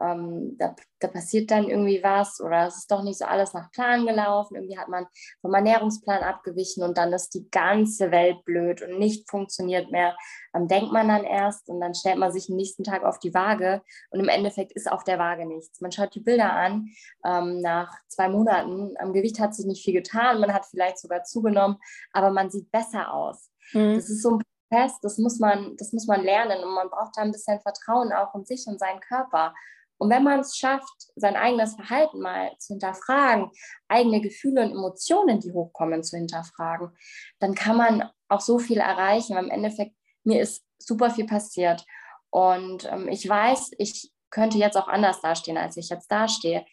Ähm, da, da, passiert dann irgendwie was oder es ist doch nicht so alles nach Plan gelaufen. Irgendwie hat man vom Ernährungsplan abgewichen und dann ist die ganze Welt blöd und nicht funktioniert mehr. Dann denkt man dann erst und dann stellt man sich am nächsten Tag auf die Waage und im Endeffekt ist auf der Waage nichts. Man schaut die Bilder an ähm, nach zwei Monaten. Am Gewicht hat sich nicht viel getan, man hat vielleicht sogar zugenommen, aber man sieht besser aus. Mhm. Das ist so ein Prozess, das muss, man, das muss man lernen und man braucht da ein bisschen Vertrauen auch in sich und seinen Körper. Und wenn man es schafft, sein eigenes Verhalten mal zu hinterfragen, eigene Gefühle und Emotionen, die hochkommen, zu hinterfragen, dann kann man auch so viel erreichen. Weil Im Endeffekt, mir ist super viel passiert. Und ähm, ich weiß, ich könnte jetzt auch anders dastehen, als ich jetzt dastehe.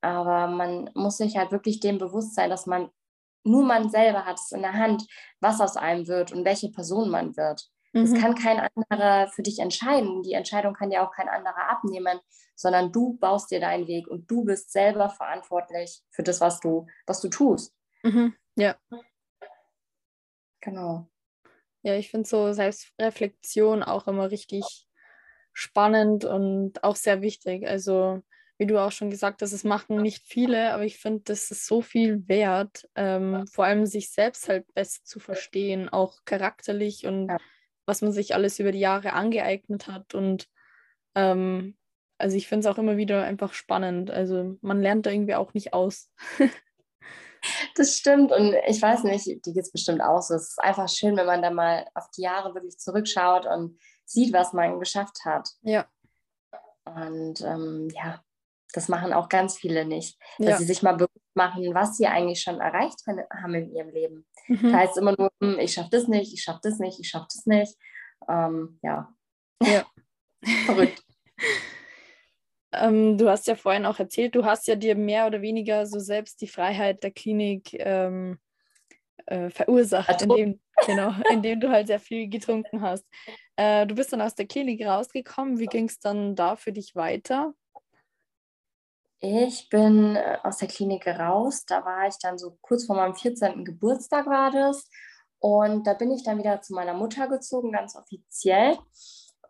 Aber man muss sich halt wirklich dem bewusst sein, dass man nur man selber hat es in der Hand, was aus einem wird und welche Person man wird. Mhm. Das kann kein anderer für dich entscheiden. Die Entscheidung kann dir auch kein anderer abnehmen, sondern du baust dir deinen Weg und du bist selber verantwortlich für das, was du, was du tust. Mhm. Ja. Genau. Ja, ich finde so Selbstreflexion auch immer richtig spannend und auch sehr wichtig. Also wie du auch schon gesagt hast, es machen nicht viele, aber ich finde, das ist so viel wert, ähm, vor allem sich selbst halt besser zu verstehen, auch charakterlich und ja. was man sich alles über die Jahre angeeignet hat. Und ähm, also ich finde es auch immer wieder einfach spannend. Also man lernt da irgendwie auch nicht aus. das stimmt und ich weiß nicht, die geht es bestimmt auch so. Es ist einfach schön, wenn man da mal auf die Jahre wirklich zurückschaut und sieht, was man geschafft hat. Ja. Und ähm, ja, das machen auch ganz viele nicht, dass ja. sie sich mal bewusst machen, was sie eigentlich schon erreicht haben in ihrem Leben. Mhm. Das heißt immer nur, hm, ich schaffe das nicht, ich schaffe das nicht, ich schaffe das nicht. Ähm, ja. ja. Verrückt. Ähm, du hast ja vorhin auch erzählt, du hast ja dir mehr oder weniger so selbst die Freiheit der Klinik ähm, äh, verursacht, indem, genau, indem du halt sehr viel getrunken hast. Äh, du bist dann aus der Klinik rausgekommen. Wie ging es dann da für dich weiter? Ich bin äh, aus der Klinik raus. Da war ich dann so kurz vor meinem 14. Geburtstag war das. Und da bin ich dann wieder zu meiner Mutter gezogen, ganz offiziell.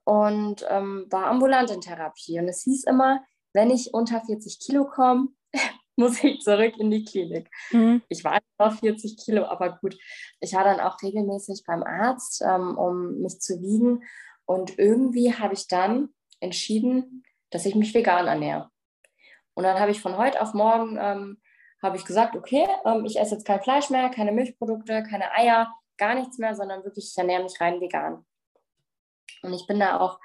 Und ähm, war ambulant in Therapie. Und es hieß immer, wenn ich unter 40 Kilo komme, muss ich zurück in die Klinik. Mhm. Ich war auf 40 Kilo, aber gut. Ich war dann auch regelmäßig beim Arzt, ähm, um mich zu wiegen. Und irgendwie habe ich dann entschieden, dass ich mich vegan ernähre. Und dann habe ich von heute auf morgen ähm, habe ich gesagt, okay, ähm, ich esse jetzt kein Fleisch mehr, keine Milchprodukte, keine Eier, gar nichts mehr, sondern wirklich, ich ernähre mich rein vegan. Und ich bin da auch,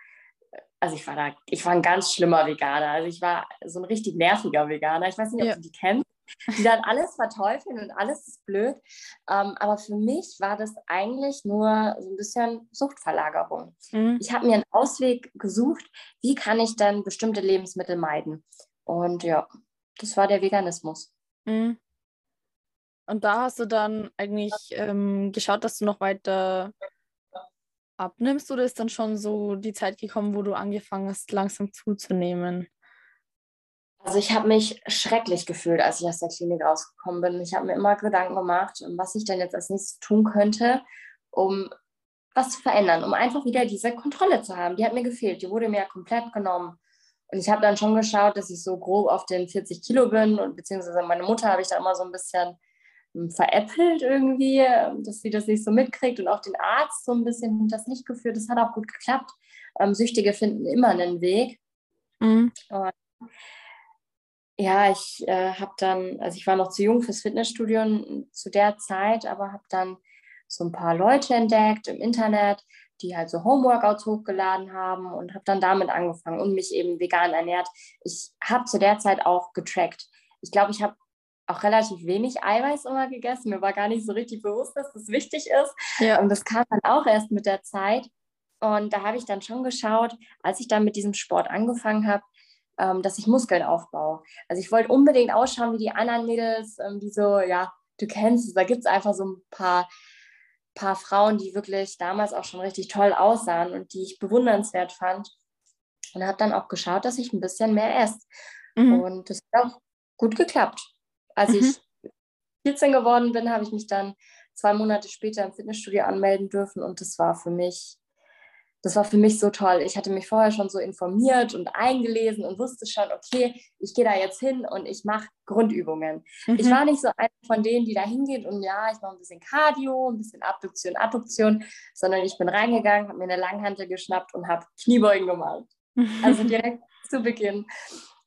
also ich war da, ich war ein ganz schlimmer Veganer. Also ich war so ein richtig nerviger Veganer. Ich weiß nicht, ob ja. du die kennst. Die dann alles verteufeln und alles ist blöd. Ähm, aber für mich war das eigentlich nur so ein bisschen Suchtverlagerung. Mhm. Ich habe mir einen Ausweg gesucht, wie kann ich dann bestimmte Lebensmittel meiden. Und ja, das war der Veganismus. Mhm. Und da hast du dann eigentlich ähm, geschaut, dass du noch weiter abnimmst oder ist dann schon so die Zeit gekommen, wo du angefangen hast, langsam zuzunehmen? Also ich habe mich schrecklich gefühlt, als ich aus der Klinik rausgekommen bin. Ich habe mir immer Gedanken gemacht, was ich denn jetzt als nächstes tun könnte, um was zu verändern, um einfach wieder diese Kontrolle zu haben. Die hat mir gefehlt, die wurde mir ja komplett genommen. Und ich habe dann schon geschaut, dass ich so grob auf den 40 Kilo bin und beziehungsweise meine Mutter habe ich da immer so ein bisschen hm, veräppelt irgendwie, ähm, dass sie das nicht so mitkriegt und auch den Arzt so ein bisschen das nicht geführt. Das hat auch gut geklappt. Ähm, Süchtige finden immer einen Weg. Mhm. Und ja, ich äh, habe dann, also ich war noch zu jung fürs Fitnessstudio zu der Zeit, aber habe dann so ein paar Leute entdeckt im Internet, die halt so Homeworkouts hochgeladen haben und habe dann damit angefangen und mich eben vegan ernährt. Ich habe zu der Zeit auch getrackt. Ich glaube, ich habe auch relativ wenig Eiweiß immer gegessen. Mir war gar nicht so richtig bewusst, dass das wichtig ist. Ja. Und das kam dann auch erst mit der Zeit. Und da habe ich dann schon geschaut, als ich dann mit diesem Sport angefangen habe, ähm, dass ich Muskeln aufbaue. Also ich wollte unbedingt ausschauen wie die anderen Mädels, ähm, die so, ja, du kennst es, da gibt es einfach so ein paar, paar Frauen, die wirklich damals auch schon richtig toll aussahen und die ich bewundernswert fand. Und habe dann auch geschaut, dass ich ein bisschen mehr esse. Mhm. Und das hat auch gut geklappt. Als mhm. ich 14 geworden bin, habe ich mich dann zwei Monate später im Fitnessstudio anmelden dürfen und das war für mich das war für mich so toll. Ich hatte mich vorher schon so informiert und eingelesen und wusste schon, okay, ich gehe da jetzt hin und ich mache Grundübungen. Mhm. Ich war nicht so eine von denen, die da hingeht und ja, ich mache ein bisschen Cardio, ein bisschen Abduktion, Adduktion, sondern ich bin reingegangen, habe mir eine Langhantel geschnappt und habe Kniebeugen gemacht. Also direkt zu Beginn.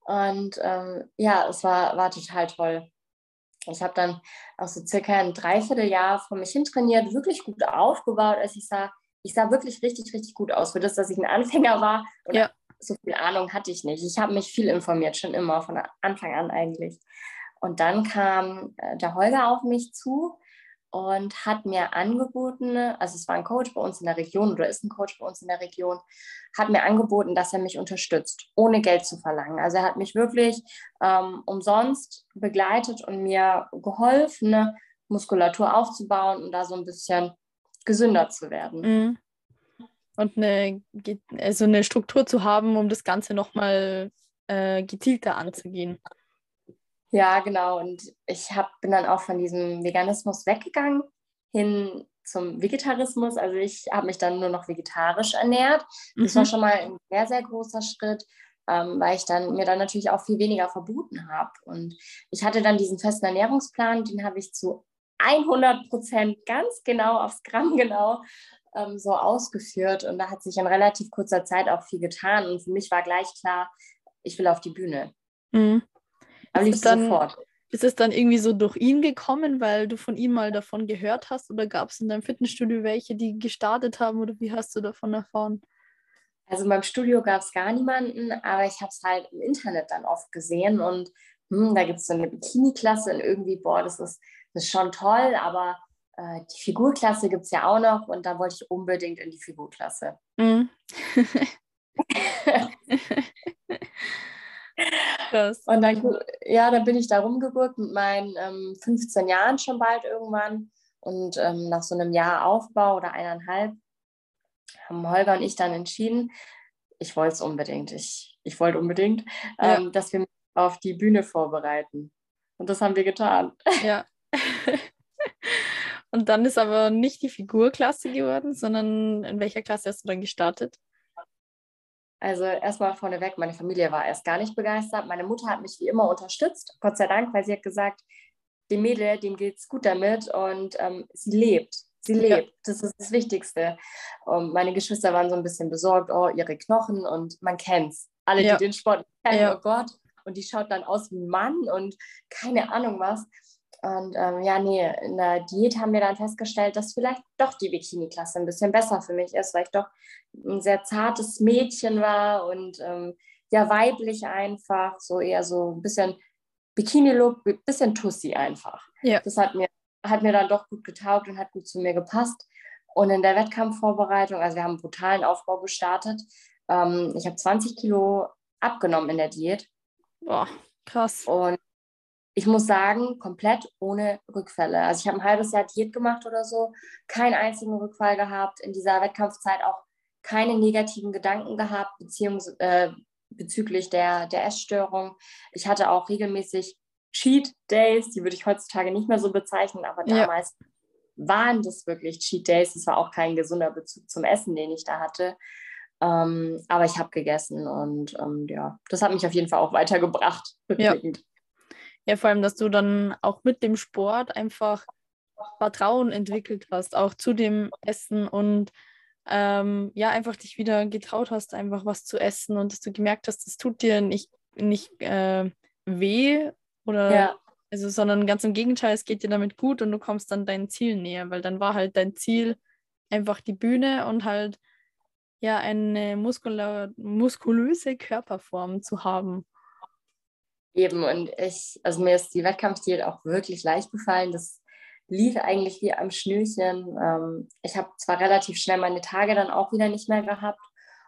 Und ähm, ja, es war, war total toll. Ich habe dann auch so circa ein Dreivierteljahr vor mich hin trainiert, wirklich gut aufgebaut, als ich sah, ich sah wirklich richtig, richtig gut aus für das, dass ich ein Anfänger war. Und ja. so viel Ahnung hatte ich nicht. Ich habe mich viel informiert, schon immer, von Anfang an eigentlich. Und dann kam äh, der Holger auf mich zu und hat mir angeboten, also es war ein Coach bei uns in der Region oder ist ein Coach bei uns in der Region, hat mir angeboten, dass er mich unterstützt, ohne Geld zu verlangen. Also er hat mich wirklich ähm, umsonst begleitet und mir geholfen, Muskulatur aufzubauen und da so ein bisschen gesünder zu werden. Mhm. Und eine, also eine Struktur zu haben, um das Ganze nochmal äh, gezielter anzugehen. Ja, genau. Und ich hab, bin dann auch von diesem Veganismus weggegangen hin zum Vegetarismus. Also ich habe mich dann nur noch vegetarisch ernährt. Das mhm. war schon mal ein sehr, sehr großer Schritt, ähm, weil ich dann mir dann natürlich auch viel weniger verboten habe. Und ich hatte dann diesen festen Ernährungsplan, den habe ich zu 100 Prozent ganz genau aufs Gramm genau ähm, so ausgeführt. Und da hat sich in relativ kurzer Zeit auch viel getan. Und für mich war gleich klar, ich will auf die Bühne. Mhm. Aber ist, dann, sofort. ist es dann irgendwie so durch ihn gekommen, weil du von ihm mal davon gehört hast? Oder gab es in deinem Fitnessstudio welche, die gestartet haben? Oder wie hast du davon erfahren? Also in meinem Studio gab es gar niemanden, aber ich habe es halt im Internet dann oft gesehen und hm, da gibt es so eine Bikini-Klasse und irgendwie, boah, das ist das ist schon toll, aber äh, die Figurklasse gibt es ja auch noch und da wollte ich unbedingt in die Figurklasse. Mhm. und dann, ja, dann bin ich da rumgegurkt mit meinen ähm, 15 Jahren schon bald irgendwann. Und ähm, nach so einem Jahr Aufbau oder eineinhalb haben Holger und ich dann entschieden, ich wollte es unbedingt, ich, ich wollte unbedingt, ähm, ja. dass wir auf die Bühne vorbereiten. Und das haben wir getan. Ja, Und dann ist aber nicht die Figurklasse geworden, sondern in welcher Klasse hast du dann gestartet? Also erstmal vorneweg, meine Familie war erst gar nicht begeistert. Meine Mutter hat mich wie immer unterstützt, Gott sei Dank, weil sie hat gesagt, dem Mädel, dem geht es gut damit und ähm, sie lebt. Sie lebt. Ja. Das ist das Wichtigste. Und meine Geschwister waren so ein bisschen besorgt, oh, ihre Knochen und man kennt's. Alle, ja. die den Sport kennen, ja. oh Gott. Und die schaut dann aus wie ein Mann und keine Ahnung was. Und ähm, ja, nee, in der Diät haben wir dann festgestellt, dass vielleicht doch die Bikini-Klasse ein bisschen besser für mich ist, weil ich doch ein sehr zartes Mädchen war und ähm, ja, weiblich einfach, so eher so ein bisschen Bikini-Look, ein bisschen Tussi einfach. Ja. Das hat mir, hat mir dann doch gut getaugt und hat gut zu mir gepasst. Und in der Wettkampfvorbereitung, also wir haben einen brutalen Aufbau gestartet. Ähm, ich habe 20 Kilo abgenommen in der Diät. Boah, krass. Und ich muss sagen, komplett ohne Rückfälle. Also ich habe ein halbes Jahr Diät gemacht oder so, keinen einzigen Rückfall gehabt, in dieser Wettkampfzeit auch keine negativen Gedanken gehabt, beziehungs äh, bezüglich der, der Essstörung. Ich hatte auch regelmäßig Cheat Days, die würde ich heutzutage nicht mehr so bezeichnen, aber damals ja. waren das wirklich Cheat Days. Es war auch kein gesunder Bezug zum Essen, den ich da hatte. Ähm, aber ich habe gegessen und ähm, ja, das hat mich auf jeden Fall auch weitergebracht. Ja. Ja, vor allem, dass du dann auch mit dem Sport einfach Vertrauen entwickelt hast, auch zu dem Essen und ähm, ja, einfach dich wieder getraut hast, einfach was zu essen und dass du gemerkt hast, das tut dir nicht, nicht äh, weh oder ja. also, sondern ganz im Gegenteil, es geht dir damit gut und du kommst dann deinem Ziel näher, weil dann war halt dein Ziel einfach die Bühne und halt ja eine muskulöse Körperform zu haben. Eben, und ich, also mir ist die Wettkampfdiät auch wirklich leicht gefallen. Das lief eigentlich wie am Schnürchen. Ähm, ich habe zwar relativ schnell meine Tage dann auch wieder nicht mehr gehabt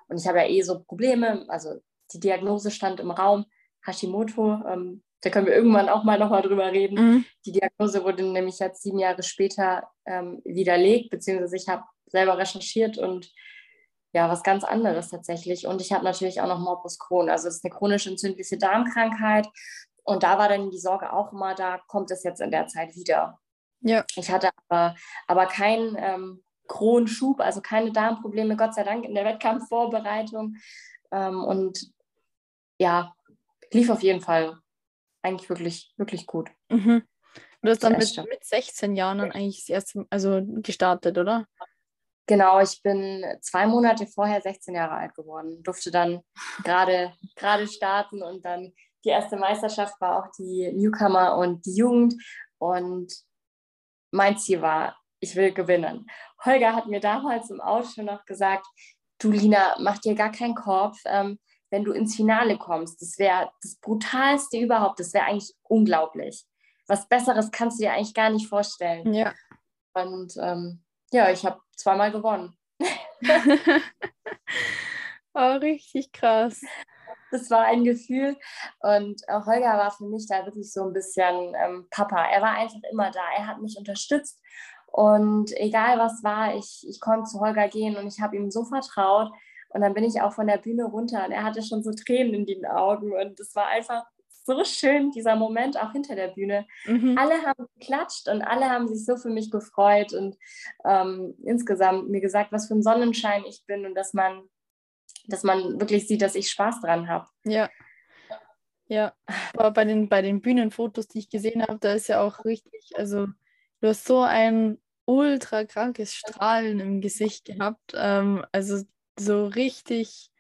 und ich habe ja eh so Probleme. Also die Diagnose stand im Raum, Hashimoto. Ähm, da können wir irgendwann auch mal nochmal drüber reden. Mhm. Die Diagnose wurde nämlich jetzt sieben Jahre später ähm, widerlegt, beziehungsweise ich habe selber recherchiert und ja, was ganz anderes tatsächlich. Und ich habe natürlich auch noch Morbus Crohn. Also es ist eine chronisch entzündliche Darmkrankheit. Und da war dann die Sorge auch immer, da kommt es jetzt in der Zeit wieder. Ja. Ich hatte aber, aber keinen ähm, Kronschub, also keine Darmprobleme, Gott sei Dank, in der Wettkampfvorbereitung. Ähm, und ja, lief auf jeden Fall eigentlich wirklich, wirklich gut. Mhm. Du hast dann mit, mit 16 Jahren dann eigentlich das erste, also gestartet, oder? Genau, ich bin zwei Monate vorher 16 Jahre alt geworden, durfte dann gerade gerade starten und dann die erste Meisterschaft war auch die Newcomer und die Jugend und mein Ziel war, ich will gewinnen. Holger hat mir damals im Auto noch gesagt, du Lina, mach dir gar keinen Kopf, ähm, wenn du ins Finale kommst. Das wäre das Brutalste überhaupt, das wäre eigentlich unglaublich. Was Besseres kannst du dir eigentlich gar nicht vorstellen. Ja. Und ähm, ja, ich habe zweimal gewonnen. oh, richtig krass. Das war ein Gefühl. Und äh, Holger war für mich da wirklich so ein bisschen ähm, Papa. Er war einfach immer da. Er hat mich unterstützt. Und egal was war, ich, ich konnte zu Holger gehen und ich habe ihm so vertraut. Und dann bin ich auch von der Bühne runter und er hatte schon so Tränen in den Augen. Und es war einfach so schön, dieser Moment auch hinter der Bühne. Mhm. Alle haben geklatscht und alle haben sich so für mich gefreut und ähm, insgesamt mir gesagt, was für ein Sonnenschein ich bin und dass man, dass man wirklich sieht, dass ich Spaß dran habe. Ja. Ja, aber bei den, bei den Bühnenfotos, die ich gesehen habe, da ist ja auch richtig, also du hast so ein ultra krankes Strahlen im Gesicht gehabt. Ähm, also so richtig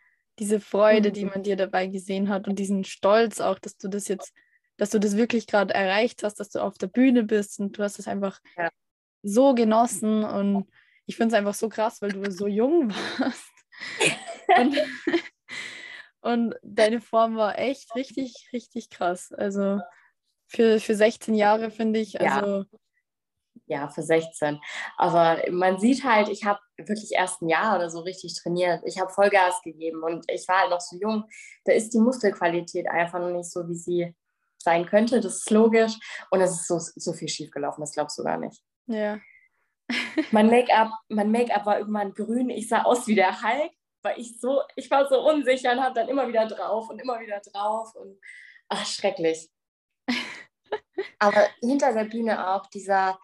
diese Freude, die mhm. man dir dabei gesehen hat und diesen Stolz auch, dass du das jetzt, dass du das wirklich gerade erreicht hast, dass du auf der Bühne bist und du hast es einfach ja. so genossen und ich finde es einfach so krass, weil du so jung warst. und, und deine Form war echt richtig, richtig krass. Also für, für 16 Jahre finde ich, also ja ja, für 16. Aber man sieht halt, ich habe wirklich erst ein Jahr oder so richtig trainiert. Ich habe Vollgas gegeben und ich war halt noch so jung. Da ist die Muskelqualität einfach noch nicht so, wie sie sein könnte. Das ist logisch. Und es ist so, so viel schiefgelaufen, das glaubst du gar nicht. Ja. mein Make-up mein Make war irgendwann grün. Ich sah aus wie der Hulk, weil ich so, ich war so unsicher und habe dann immer wieder drauf und immer wieder drauf und ach, schrecklich. Aber hinter der Bühne auch dieser,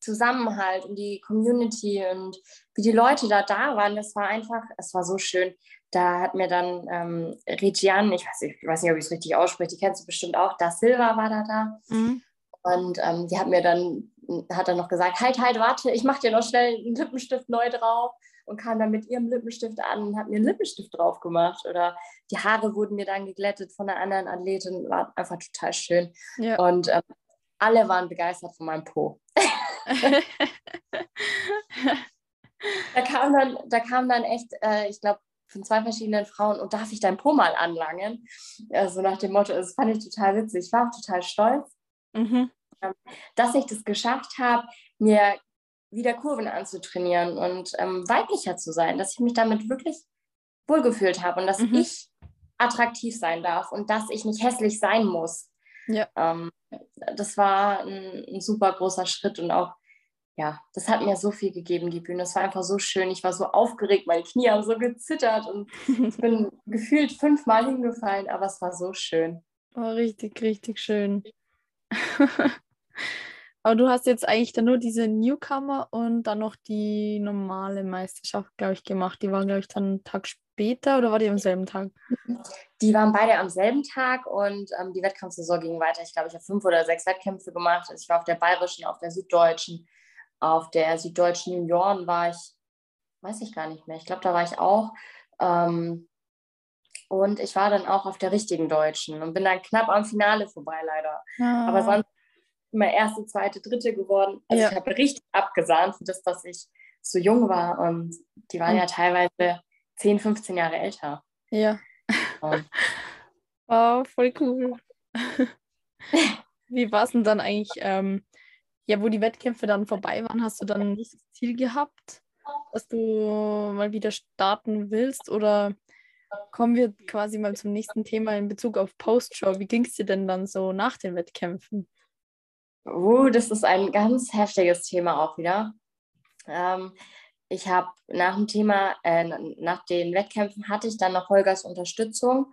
Zusammenhalt und die Community und wie die Leute da da waren, das war einfach, es war so schön. Da hat mir dann ähm, Regian, ich weiß, ich weiß nicht, ob ich es richtig ausspreche, die kennst du bestimmt auch, Da Silva war da da. Mhm. Und ähm, die hat mir dann, hat dann noch gesagt, halt, halt, warte, ich mache dir noch schnell einen Lippenstift neu drauf und kam dann mit ihrem Lippenstift an und hat mir einen Lippenstift drauf gemacht. Oder die Haare wurden mir dann geglättet von einer anderen Athletin, war einfach total schön. Ja. Und ähm, alle waren begeistert von meinem Po. da, kam dann, da kam dann echt, äh, ich glaube, von zwei verschiedenen Frauen und darf ich dein Po mal anlangen? Also nach dem Motto, das fand ich total witzig. Ich war auch total stolz, mhm. Ähm, dass ich das geschafft habe, mir wieder Kurven anzutrainieren und ähm, weiblicher zu sein, dass ich mich damit wirklich wohlgefühlt habe und dass mhm. ich attraktiv sein darf und dass ich nicht hässlich sein muss. Ja. Ähm, das war ein, ein, super großer Schritt und auch, ja, das hat mir so viel gegeben, die Bühne. Es war einfach so schön. Ich war so aufgeregt, meine Knie haben so gezittert und ich bin gefühlt fünfmal hingefallen, aber es war so schön. Oh, richtig, richtig schön. aber du hast jetzt eigentlich dann nur diese Newcomer und dann noch die normale Meisterschaft, glaube ich, gemacht. Die war, glaube ich, dann einen Tag später oder war die am selben Tag? Die waren beide am selben Tag und ähm, die Wettkampfsaison ging weiter. Ich glaube, ich habe fünf oder sechs Wettkämpfe gemacht. Also ich war auf der bayerischen, auf der süddeutschen, auf der süddeutschen Junioren war ich, weiß ich gar nicht mehr. Ich glaube, da war ich auch. Ähm, und ich war dann auch auf der richtigen Deutschen und bin dann knapp am Finale vorbei, leider. Ah. Aber sonst immer erste, zweite, dritte geworden. Also ja. ich habe richtig abgesahnt für das, dass ich so jung war. Und die waren ja teilweise 10, 15 Jahre älter. Ja. Oh, oh voll cool. Wie war es denn dann eigentlich, ähm, ja, wo die Wettkämpfe dann vorbei waren, hast du dann nicht das Ziel gehabt, dass du mal wieder starten willst? Oder kommen wir quasi mal zum nächsten Thema in Bezug auf Postshow. Wie ging es dir denn dann so nach den Wettkämpfen? Uh, das ist ein ganz heftiges Thema auch wieder. Ähm, ich habe nach dem Thema, äh, nach den Wettkämpfen hatte ich dann noch Holgers Unterstützung,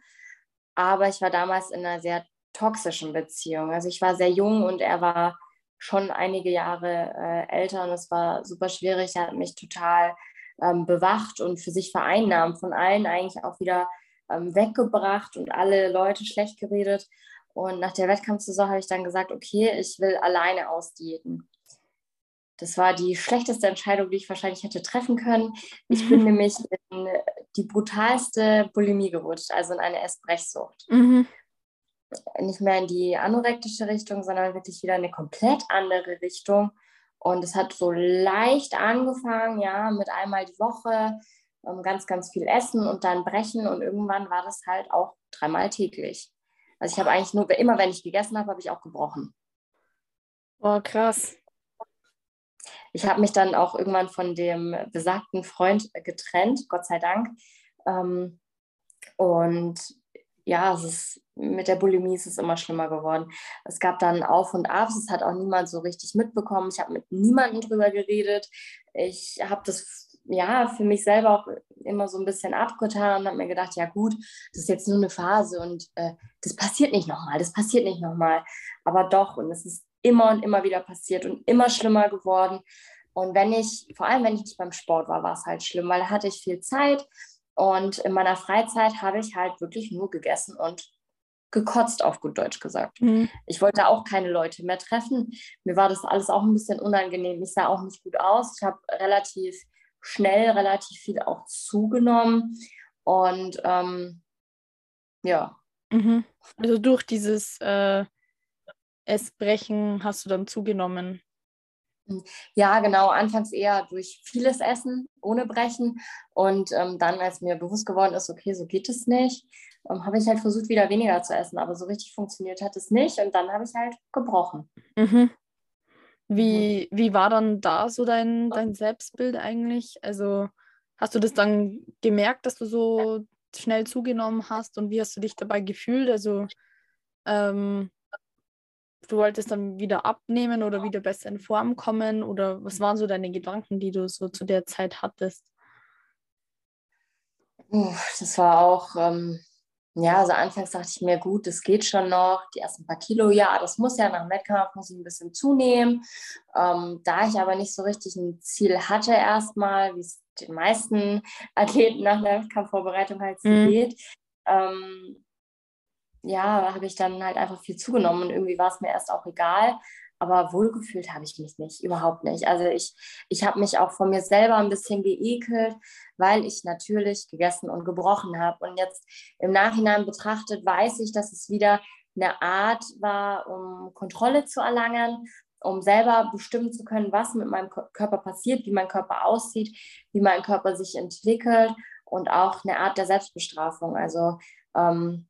aber ich war damals in einer sehr toxischen Beziehung. Also ich war sehr jung und er war schon einige Jahre äh, älter und es war super schwierig. Er hat mich total ähm, bewacht und für sich vereinnahmt, von allen eigentlich auch wieder ähm, weggebracht und alle Leute schlecht geredet. Und nach der Wettkampfsaison habe ich dann gesagt, okay, ich will alleine ausdiäten. Das war die schlechteste Entscheidung, die ich wahrscheinlich hätte treffen können. Ich bin nämlich in die brutalste Bulimie gerutscht, also in eine Essbrechsucht. Mhm nicht mehr in die anorektische Richtung, sondern wirklich wieder eine komplett andere Richtung. Und es hat so leicht angefangen, ja, mit einmal die Woche, ähm, ganz, ganz viel essen und dann brechen. Und irgendwann war das halt auch dreimal täglich. Also ich habe eigentlich nur, immer wenn ich gegessen habe, habe ich auch gebrochen. Boah, krass. Ich habe mich dann auch irgendwann von dem besagten Freund getrennt, Gott sei Dank. Ähm, und ja, es ist, mit der Bulimie ist es immer schlimmer geworden. Es gab dann Auf und Abs, es hat auch niemand so richtig mitbekommen. Ich habe mit niemandem drüber geredet. Ich habe das ja für mich selber auch immer so ein bisschen abgetan und habe mir gedacht, ja gut, das ist jetzt nur eine Phase und äh, das passiert nicht nochmal, das passiert nicht nochmal. Aber doch, und es ist immer und immer wieder passiert und immer schlimmer geworden. Und wenn ich, vor allem wenn ich nicht beim Sport war, war es halt schlimm, weil da hatte ich viel Zeit und in meiner Freizeit habe ich halt wirklich nur gegessen und gekotzt, auf gut Deutsch gesagt. Mhm. Ich wollte auch keine Leute mehr treffen. Mir war das alles auch ein bisschen unangenehm. Ich sah auch nicht gut aus. Ich habe relativ schnell, relativ viel auch zugenommen. Und ähm, ja. Mhm. Also durch dieses äh, Essbrechen hast du dann zugenommen. Ja, genau. Anfangs eher durch vieles Essen, ohne Brechen. Und ähm, dann, als mir bewusst geworden ist, okay, so geht es nicht, ähm, habe ich halt versucht, wieder weniger zu essen. Aber so richtig funktioniert hat es nicht. Und dann habe ich halt gebrochen. Mhm. Wie, wie war dann da so dein, dein Selbstbild eigentlich? Also hast du das dann gemerkt, dass du so schnell zugenommen hast? Und wie hast du dich dabei gefühlt? Also ähm, du wolltest dann wieder abnehmen oder wieder besser in Form kommen? Oder was waren so deine Gedanken, die du so zu der Zeit hattest? Das war auch, ähm, ja, also anfangs dachte ich mir, gut, das geht schon noch, die ersten paar Kilo, ja, das muss ja nach dem Wettkampf, muss ich ein bisschen zunehmen. Ähm, da ich aber nicht so richtig ein Ziel hatte erstmal, wie es den meisten Athleten nach der Wettkampfvorbereitung halt so mhm. geht, ähm, ja, habe ich dann halt einfach viel zugenommen und irgendwie war es mir erst auch egal. Aber wohlgefühlt habe ich mich nicht, überhaupt nicht. Also ich, ich habe mich auch von mir selber ein bisschen geekelt, weil ich natürlich gegessen und gebrochen habe. Und jetzt im Nachhinein betrachtet weiß ich, dass es wieder eine Art war, um Kontrolle zu erlangen, um selber bestimmen zu können, was mit meinem Körper passiert, wie mein Körper aussieht, wie mein Körper sich entwickelt und auch eine Art der Selbstbestrafung. Also ähm,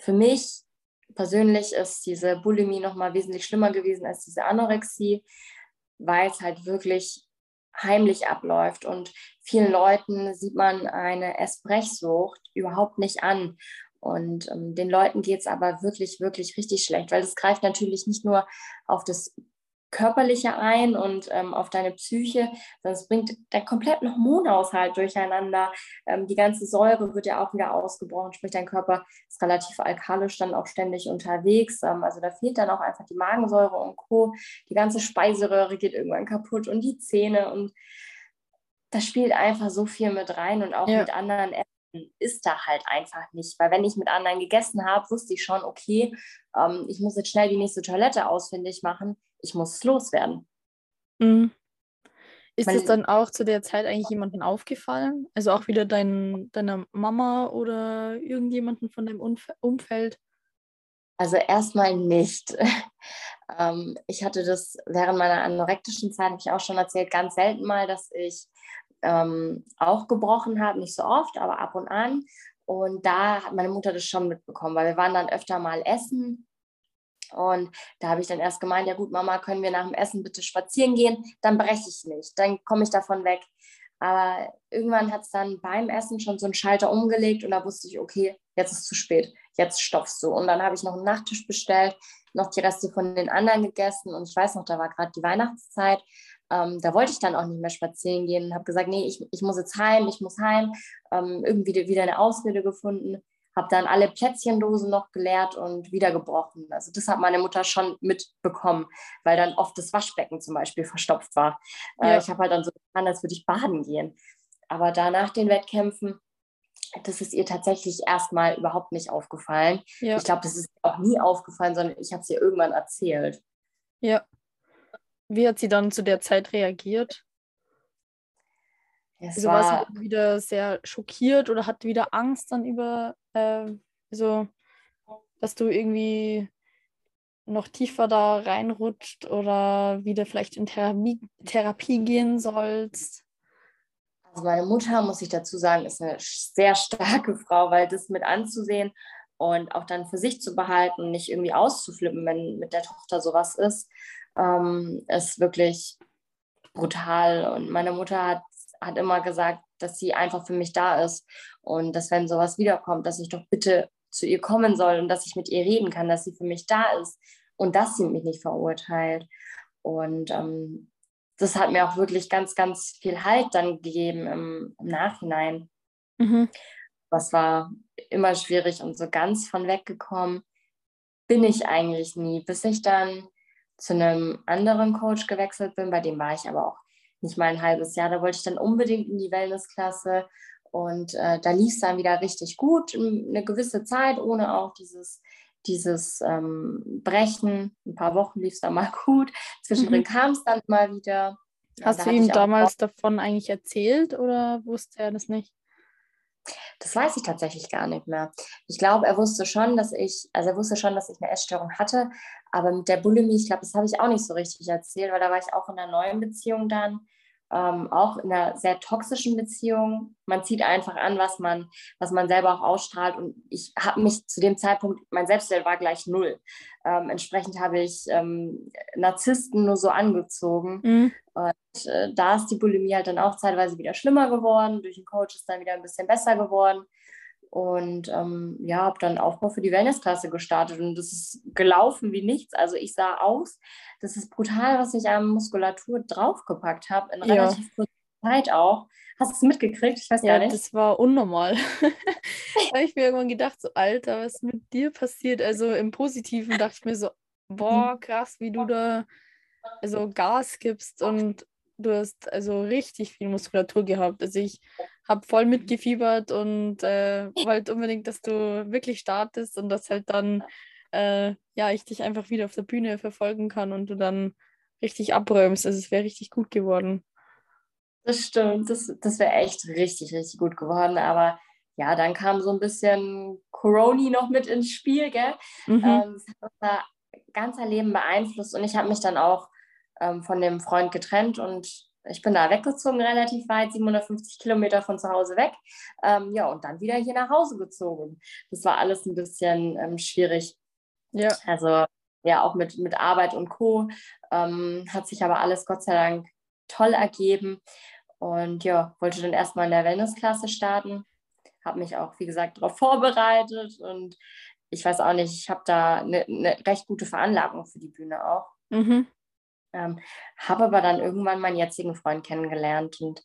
für mich persönlich ist diese Bulimie noch mal wesentlich schlimmer gewesen als diese Anorexie, weil es halt wirklich heimlich abläuft und vielen Leuten sieht man eine Essbrechsucht überhaupt nicht an. Und ähm, den Leuten geht es aber wirklich, wirklich richtig schlecht, weil es greift natürlich nicht nur auf das körperliche ein und ähm, auf deine Psyche, es bringt deinen kompletten Hormonhaushalt durcheinander. Ähm, die ganze Säure wird ja auch wieder ausgebrochen, sprich dein Körper ist relativ alkalisch dann auch ständig unterwegs. Ähm, also da fehlt dann auch einfach die Magensäure und Co. Die ganze Speiseröhre geht irgendwann kaputt und die Zähne und das spielt einfach so viel mit rein und auch ja. mit anderen Essen ist da halt einfach nicht. Weil wenn ich mit anderen gegessen habe, wusste ich schon, okay, ähm, ich muss jetzt schnell die nächste Toilette ausfindig machen ich muss es loswerden. Mhm. Ist es dann auch zu der Zeit eigentlich jemandem aufgefallen? Also auch wieder dein, deiner Mama oder irgendjemanden von deinem Umf Umfeld? Also erstmal nicht. ähm, ich hatte das während meiner anorektischen Zeit, habe ich auch schon erzählt, ganz selten mal, dass ich ähm, auch gebrochen habe, nicht so oft, aber ab und an. Und da hat meine Mutter das schon mitbekommen, weil wir waren dann öfter mal essen. Und da habe ich dann erst gemeint, ja gut, Mama, können wir nach dem Essen bitte spazieren gehen? Dann breche ich nicht, dann komme ich davon weg. Aber irgendwann hat es dann beim Essen schon so einen Schalter umgelegt und da wusste ich, okay, jetzt ist zu spät, jetzt stopfst du. Und dann habe ich noch einen Nachtisch bestellt, noch die Reste von den anderen gegessen und ich weiß noch, da war gerade die Weihnachtszeit. Ähm, da wollte ich dann auch nicht mehr spazieren gehen und habe gesagt, nee, ich, ich muss jetzt heim, ich muss heim. Ähm, irgendwie wieder eine Ausrede gefunden habe dann alle Plätzchendosen noch geleert und wieder gebrochen. Also das hat meine Mutter schon mitbekommen, weil dann oft das Waschbecken zum Beispiel verstopft war. Äh, ja. Ich habe halt dann so getan, als würde ich baden gehen. Aber da nach den Wettkämpfen, das ist ihr tatsächlich erstmal überhaupt nicht aufgefallen. Ja. Ich glaube, das ist auch nie aufgefallen, sondern ich habe es ihr irgendwann erzählt. Ja. Wie hat sie dann zu der Zeit reagiert? Es also war sie wieder sehr schockiert oder hat wieder Angst dann über, äh, also, dass du irgendwie noch tiefer da reinrutscht oder wieder vielleicht in Therapie, Therapie gehen sollst? Also meine Mutter, muss ich dazu sagen, ist eine sehr starke Frau, weil das mit anzusehen und auch dann für sich zu behalten, nicht irgendwie auszuflippen, wenn mit der Tochter sowas ist, ähm, ist wirklich brutal. Und meine Mutter hat hat immer gesagt, dass sie einfach für mich da ist und dass wenn sowas wiederkommt, dass ich doch bitte zu ihr kommen soll und dass ich mit ihr reden kann, dass sie für mich da ist und dass sie mich nicht verurteilt. Und ähm, das hat mir auch wirklich ganz, ganz viel Halt dann gegeben im, im Nachhinein. Mhm. Was war immer schwierig und so ganz von weggekommen bin ich eigentlich nie, bis ich dann zu einem anderen Coach gewechselt bin, bei dem war ich aber auch nicht mal ein halbes Jahr. Da wollte ich dann unbedingt in die Wellnessklasse und äh, da lief es dann wieder richtig gut, eine gewisse Zeit, ohne auch dieses, dieses ähm, Brechen. Ein paar Wochen lief es dann mal gut. Zwischendrin mhm. kam es dann mal wieder. Hast du ihm damals davon eigentlich erzählt oder wusste er das nicht? Das weiß ich tatsächlich gar nicht mehr. Ich glaube, er wusste schon, dass ich, also er wusste schon, dass ich eine Essstörung hatte, aber mit der Bulimie, ich glaube, das habe ich auch nicht so richtig erzählt, weil da war ich auch in einer neuen Beziehung dann ähm, auch in einer sehr toxischen Beziehung. Man zieht einfach an, was man, was man selber auch ausstrahlt. Und ich habe mich zu dem Zeitpunkt, mein Selbstwert war gleich null. Ähm, entsprechend habe ich ähm, Narzissten nur so angezogen. Mhm. Und äh, da ist die Bulimie halt dann auch zeitweise wieder schlimmer geworden. Durch den Coach ist dann wieder ein bisschen besser geworden und ähm, ja, habe dann Aufbau für die Wellnessklasse gestartet und das ist gelaufen wie nichts. Also ich sah aus, das ist brutal, was ich an Muskulatur draufgepackt habe, in relativ ja. kurzer Zeit auch. Hast du es mitgekriegt? Ich weiß ja, gar nicht. das war unnormal. da habe ich mir irgendwann gedacht, so Alter, was ist mit dir passiert? Also im Positiven dachte ich mir so, boah, mhm. krass, wie du da also Gas gibst und du hast also richtig viel Muskulatur gehabt. Also ich habe voll mitgefiebert und äh, wollte unbedingt, dass du wirklich startest und dass halt dann, äh, ja, ich dich einfach wieder auf der Bühne verfolgen kann und du dann richtig abräumst. Also es wäre richtig gut geworden. Das stimmt, das, das wäre echt richtig, richtig gut geworden. Aber ja, dann kam so ein bisschen Corona noch mit ins Spiel, gell? Mhm. Ähm, das hat unser ganzer Leben beeinflusst und ich habe mich dann auch ähm, von dem Freund getrennt und ich bin da weggezogen, relativ weit, 750 Kilometer von zu Hause weg. Ähm, ja, und dann wieder hier nach Hause gezogen. Das war alles ein bisschen ähm, schwierig. Ja. Also ja, auch mit, mit Arbeit und Co. Ähm, hat sich aber alles Gott sei Dank toll ergeben. Und ja, wollte dann erstmal in der Wellnessklasse starten. Habe mich auch, wie gesagt, darauf vorbereitet. Und ich weiß auch nicht, ich habe da eine, eine recht gute Veranlagung für die Bühne auch. Mhm. Ähm, habe aber dann irgendwann meinen jetzigen Freund kennengelernt und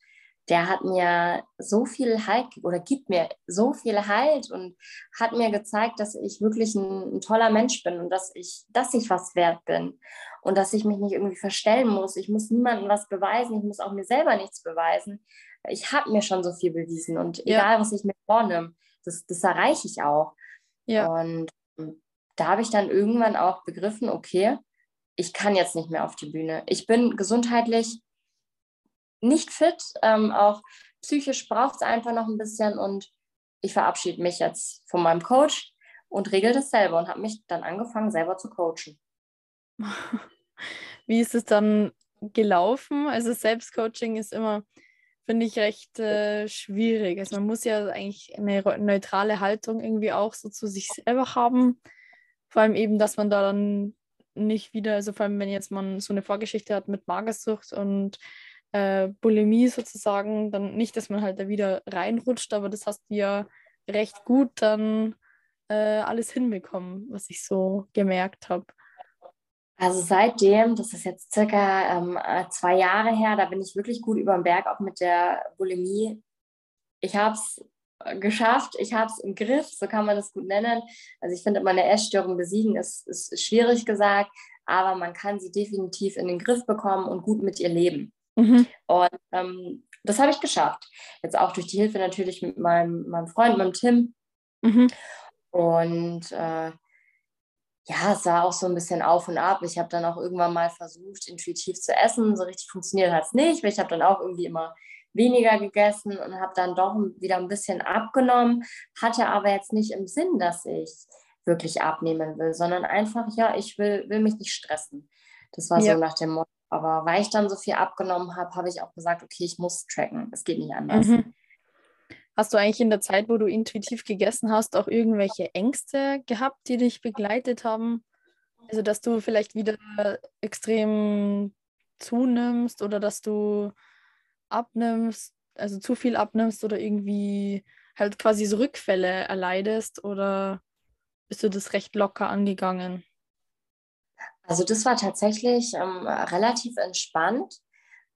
der hat mir so viel Halt oder gibt mir so viel Halt und hat mir gezeigt, dass ich wirklich ein, ein, toller Mensch bin und dass ich, dass ich was wert bin und dass ich mich nicht irgendwie verstellen muss. Ich muss niemandem was beweisen, ich muss auch mir selber nichts beweisen. Ich habe mir schon so viel bewiesen und ja. egal, was ich mir vornehme, das, das erreiche ich auch. Ja. Und da habe ich dann irgendwann auch begriffen, okay, ich kann jetzt nicht mehr auf die Bühne. Ich bin gesundheitlich nicht fit, ähm, auch psychisch braucht es einfach noch ein bisschen und ich verabschiede mich jetzt von meinem Coach und regel das selber und habe mich dann angefangen, selber zu coachen. Wie ist es dann gelaufen? Also Selbstcoaching ist immer finde ich recht äh, schwierig. Also man muss ja eigentlich eine neutrale Haltung irgendwie auch so zu sich selber haben. Vor allem eben, dass man da dann nicht wieder, also vor allem wenn jetzt man so eine Vorgeschichte hat mit Magersucht und äh, Bulimie sozusagen, dann nicht, dass man halt da wieder reinrutscht, aber das hast du ja recht gut dann äh, alles hinbekommen, was ich so gemerkt habe. Also seitdem, das ist jetzt circa ähm, äh, zwei Jahre her, da bin ich wirklich gut über den Berg, auch mit der Bulimie. Ich habe es geschafft, ich habe es im Griff, so kann man das gut nennen. Also ich finde, meine Essstörung besiegen ist, ist schwierig gesagt, aber man kann sie definitiv in den Griff bekommen und gut mit ihr leben. Mhm. Und ähm, das habe ich geschafft. Jetzt auch durch die Hilfe natürlich mit meinem, meinem Freund, meinem Tim. Mhm. Und äh, ja, es war auch so ein bisschen auf und ab. Ich habe dann auch irgendwann mal versucht, intuitiv zu essen. So richtig funktioniert hat es nicht, weil ich habe dann auch irgendwie immer weniger gegessen und habe dann doch wieder ein bisschen abgenommen, hatte aber jetzt nicht im Sinn, dass ich wirklich abnehmen will, sondern einfach, ja, ich will, will mich nicht stressen. Das war ja. so nach dem Motto. Aber weil ich dann so viel abgenommen habe, habe ich auch gesagt, okay, ich muss tracken. Es geht nicht anders. Mhm. Hast du eigentlich in der Zeit, wo du intuitiv gegessen hast, auch irgendwelche Ängste gehabt, die dich begleitet haben? Also, dass du vielleicht wieder extrem zunimmst oder dass du abnimmst, also zu viel abnimmst oder irgendwie halt quasi so Rückfälle erleidest oder bist du das recht locker angegangen? Also das war tatsächlich ähm, relativ entspannt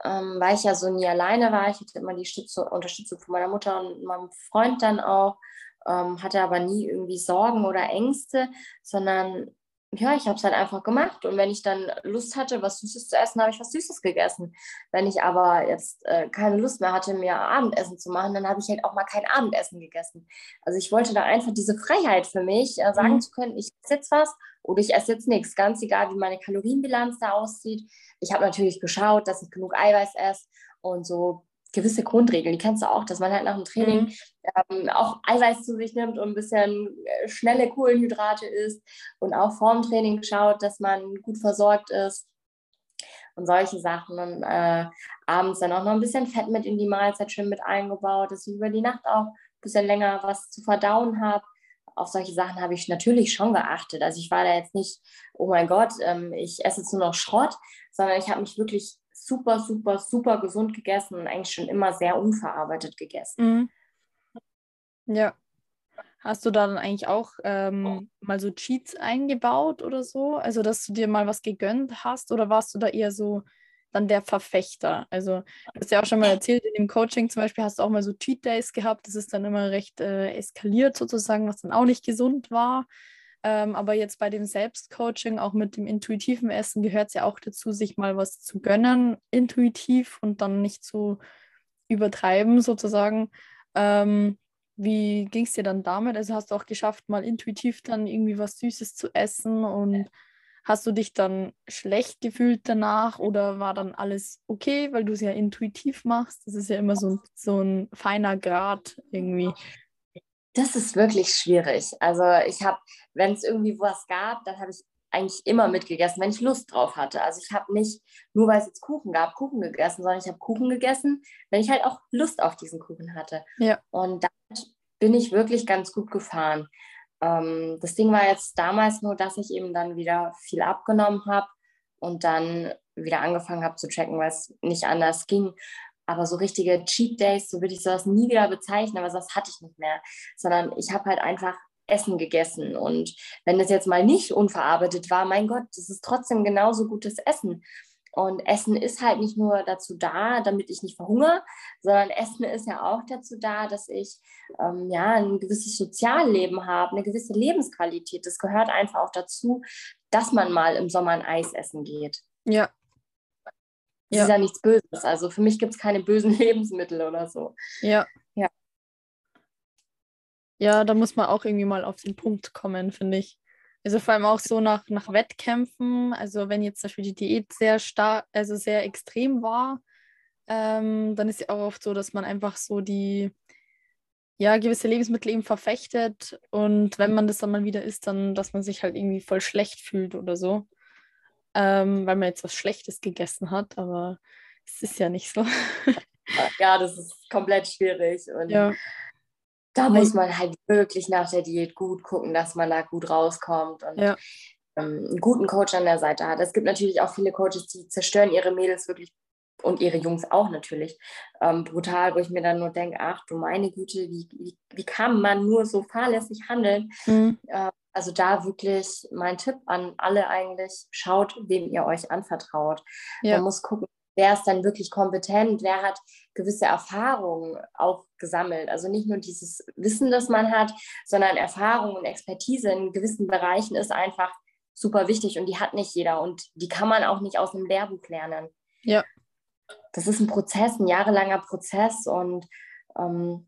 ähm, weil ich ja so nie alleine war. Ich hatte immer die Stütze, Unterstützung von meiner Mutter und meinem Freund dann auch, ähm, hatte aber nie irgendwie Sorgen oder Ängste, sondern ja, ich habe es halt einfach gemacht. Und wenn ich dann Lust hatte, was Süßes zu essen, habe ich was Süßes gegessen. Wenn ich aber jetzt äh, keine Lust mehr hatte, mir Abendessen zu machen, dann habe ich halt auch mal kein Abendessen gegessen. Also ich wollte da einfach diese Freiheit für mich, äh, sagen mhm. zu können, ich esse jetzt was oder ich esse jetzt nichts. Ganz egal, wie meine Kalorienbilanz da aussieht. Ich habe natürlich geschaut, dass ich genug Eiweiß esse und so gewisse Grundregeln, die kennst du auch, dass man halt nach dem Training mhm. ähm, auch Eiweiß zu sich nimmt und ein bisschen äh, schnelle Kohlenhydrate isst und auch vorm Training schaut, dass man gut versorgt ist und solche Sachen. Und äh, abends dann auch noch ein bisschen Fett mit in die Mahlzeit schön mit eingebaut, dass ich über die Nacht auch ein bisschen länger was zu verdauen habe. Auf solche Sachen habe ich natürlich schon geachtet. Also ich war da jetzt nicht, oh mein Gott, ähm, ich esse jetzt nur noch Schrott, sondern ich habe mich wirklich super, super, super gesund gegessen und eigentlich schon immer sehr unverarbeitet gegessen. Mhm. Ja. Hast du da dann eigentlich auch ähm, mal so Cheats eingebaut oder so? Also, dass du dir mal was gegönnt hast oder warst du da eher so dann der Verfechter? Also, du hast ja auch schon mal erzählt, in dem Coaching zum Beispiel hast du auch mal so Cheat Days gehabt. Das ist dann immer recht äh, eskaliert sozusagen, was dann auch nicht gesund war. Ähm, aber jetzt bei dem Selbstcoaching, auch mit dem intuitiven Essen, gehört es ja auch dazu, sich mal was zu gönnen, intuitiv und dann nicht zu übertreiben sozusagen. Ähm, wie ging es dir dann damit? Also hast du auch geschafft, mal intuitiv dann irgendwie was Süßes zu essen und hast du dich dann schlecht gefühlt danach oder war dann alles okay, weil du es ja intuitiv machst? Das ist ja immer so so ein feiner Grad irgendwie. Das ist wirklich schwierig. Also ich habe, wenn es irgendwie was gab, dann habe ich eigentlich immer mitgegessen, wenn ich Lust drauf hatte. Also ich habe nicht, nur weil es jetzt Kuchen gab, Kuchen gegessen, sondern ich habe Kuchen gegessen, wenn ich halt auch Lust auf diesen Kuchen hatte. Ja. Und damit bin ich wirklich ganz gut gefahren. Ähm, das Ding war jetzt damals nur, dass ich eben dann wieder viel abgenommen habe und dann wieder angefangen habe zu tracken, weil es nicht anders ging. Aber so richtige Cheat Days, so würde ich sowas nie wieder bezeichnen, aber sowas hatte ich nicht mehr. Sondern ich habe halt einfach Essen gegessen. Und wenn es jetzt mal nicht unverarbeitet war, mein Gott, das ist trotzdem genauso gutes Essen. Und Essen ist halt nicht nur dazu da, damit ich nicht verhungere, sondern Essen ist ja auch dazu da, dass ich ähm, ja ein gewisses Sozialleben habe, eine gewisse Lebensqualität. Das gehört einfach auch dazu, dass man mal im Sommer ein Eis essen geht. Ja, das ja. ist ja nichts Böses. Also für mich gibt es keine bösen Lebensmittel oder so. Ja. Ja. Ja, da muss man auch irgendwie mal auf den Punkt kommen, finde ich. Also vor allem auch so nach, nach Wettkämpfen, also wenn jetzt zum Beispiel die Diät sehr stark, also sehr extrem war, ähm, dann ist ja auch oft so, dass man einfach so die, ja, gewisse Lebensmittel eben verfechtet und wenn man das dann mal wieder isst, dann, dass man sich halt irgendwie voll schlecht fühlt oder so ähm, weil man jetzt was Schlechtes gegessen hat, aber es ist ja nicht so. ja, das ist komplett schwierig. Und ja. da muss man halt wirklich nach der Diät gut gucken, dass man da gut rauskommt und ja. ähm, einen guten Coach an der Seite hat. Es gibt natürlich auch viele Coaches, die zerstören ihre Mädels wirklich und ihre Jungs auch natürlich ähm, brutal, wo ich mir dann nur denke, ach du meine Güte, wie, wie, wie kann man nur so fahrlässig handeln? Mhm. Äh, also da wirklich mein Tipp an alle eigentlich, schaut, wem ihr euch anvertraut. Ja. Man muss gucken, wer ist dann wirklich kompetent, wer hat gewisse Erfahrungen auch gesammelt. Also nicht nur dieses Wissen, das man hat, sondern Erfahrung und Expertise in gewissen Bereichen ist einfach super wichtig und die hat nicht jeder und die kann man auch nicht aus einem Lehrbuch lernen. Ja das ist ein Prozess, ein jahrelanger Prozess und ähm,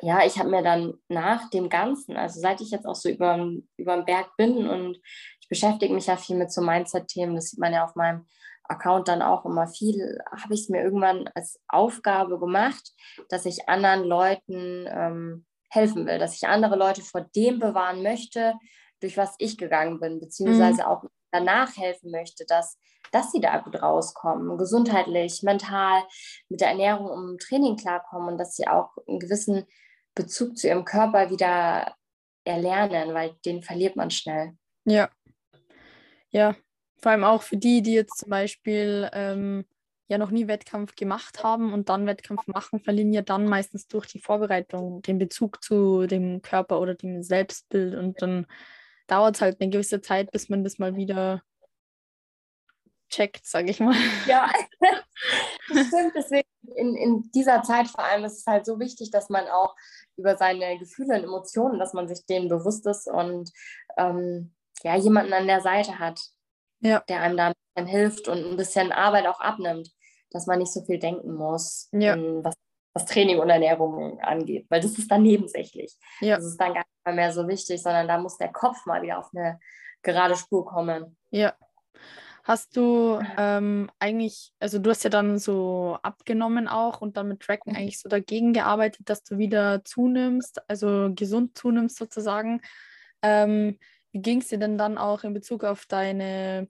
ja, ich habe mir dann nach dem Ganzen, also seit ich jetzt auch so über, über den Berg bin und ich beschäftige mich ja viel mit so Mindset-Themen, das sieht man ja auf meinem Account dann auch immer viel, habe ich es mir irgendwann als Aufgabe gemacht, dass ich anderen Leuten ähm, helfen will, dass ich andere Leute vor dem bewahren möchte, durch was ich gegangen bin, beziehungsweise mhm. auch danach helfen möchte, dass dass sie da gut rauskommen, gesundheitlich, mental, mit der Ernährung und Training klarkommen und dass sie auch einen gewissen Bezug zu ihrem Körper wieder erlernen, weil den verliert man schnell. Ja. Ja, vor allem auch für die, die jetzt zum Beispiel ähm, ja noch nie Wettkampf gemacht haben und dann Wettkampf machen, verlieren ja dann meistens durch die Vorbereitung den Bezug zu dem Körper oder dem Selbstbild und dann dauert es halt eine gewisse Zeit, bis man das mal wieder checkt, sage ich mal. Ja, das stimmt. Deswegen in, in dieser Zeit vor allem ist es halt so wichtig, dass man auch über seine Gefühle und Emotionen, dass man sich denen bewusst ist und ähm, ja, jemanden an der Seite hat, ja. der einem da ein bisschen hilft und ein bisschen Arbeit auch abnimmt, dass man nicht so viel denken muss, ja. was, was Training und Ernährung angeht, weil das ist dann nebensächlich. Ja. Das ist dann gar nicht mehr so wichtig, sondern da muss der Kopf mal wieder auf eine gerade Spur kommen. Ja, Hast du ähm, eigentlich, also du hast ja dann so abgenommen auch und dann mit Tracken mhm. eigentlich so dagegen gearbeitet, dass du wieder zunimmst, also gesund zunimmst sozusagen. Ähm, wie ging es dir denn dann auch in Bezug auf deine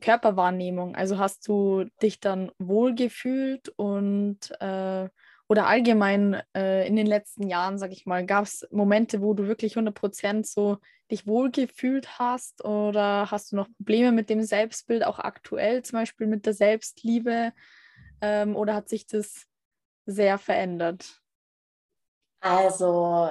Körperwahrnehmung? Also hast du dich dann wohlgefühlt und äh, oder allgemein äh, in den letzten Jahren, sag ich mal, gab es Momente, wo du wirklich 100% so dich wohlgefühlt hast oder hast du noch Probleme mit dem Selbstbild, auch aktuell zum Beispiel mit der Selbstliebe ähm, oder hat sich das sehr verändert? Also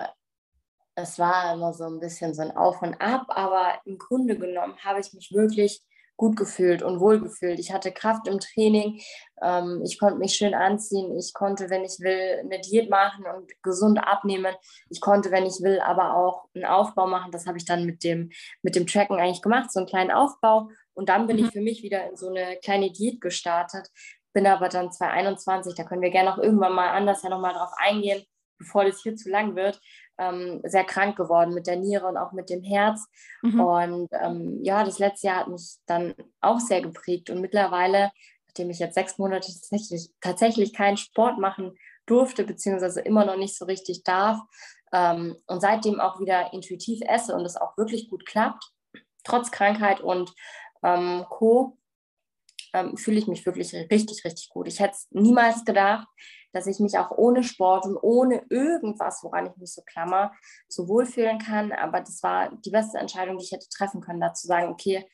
es war immer so ein bisschen so ein Auf und Ab, aber im Grunde genommen habe ich mich wirklich gut gefühlt und wohl gefühlt. Ich hatte Kraft im Training, ähm, ich konnte mich schön anziehen, ich konnte, wenn ich will, eine Diät machen und gesund abnehmen. Ich konnte, wenn ich will, aber auch einen Aufbau machen. Das habe ich dann mit dem, mit dem Tracken eigentlich gemacht, so einen kleinen Aufbau. Und dann bin mhm. ich für mich wieder in so eine kleine Diät gestartet. Bin aber dann 2021, da können wir gerne auch irgendwann mal anders ja nochmal drauf eingehen, bevor das hier zu lang wird, ähm, sehr krank geworden mit der Niere und auch mit dem Herz. Mhm. Und ähm, ja, das letzte Jahr hat mich dann auch sehr geprägt. Und mittlerweile, nachdem ich jetzt sechs Monate tatsächlich, tatsächlich keinen Sport machen durfte, beziehungsweise immer noch nicht so richtig darf, ähm, und seitdem auch wieder intuitiv esse und es auch wirklich gut klappt, trotz Krankheit und ähm, Co., ähm, fühle ich mich wirklich richtig, richtig gut. Ich hätte es niemals gedacht, dass ich mich auch ohne Sport und ohne irgendwas, woran ich mich so klammer, so wohlfühlen kann. Aber das war die beste Entscheidung, die ich hätte treffen können, da zu sagen, okay,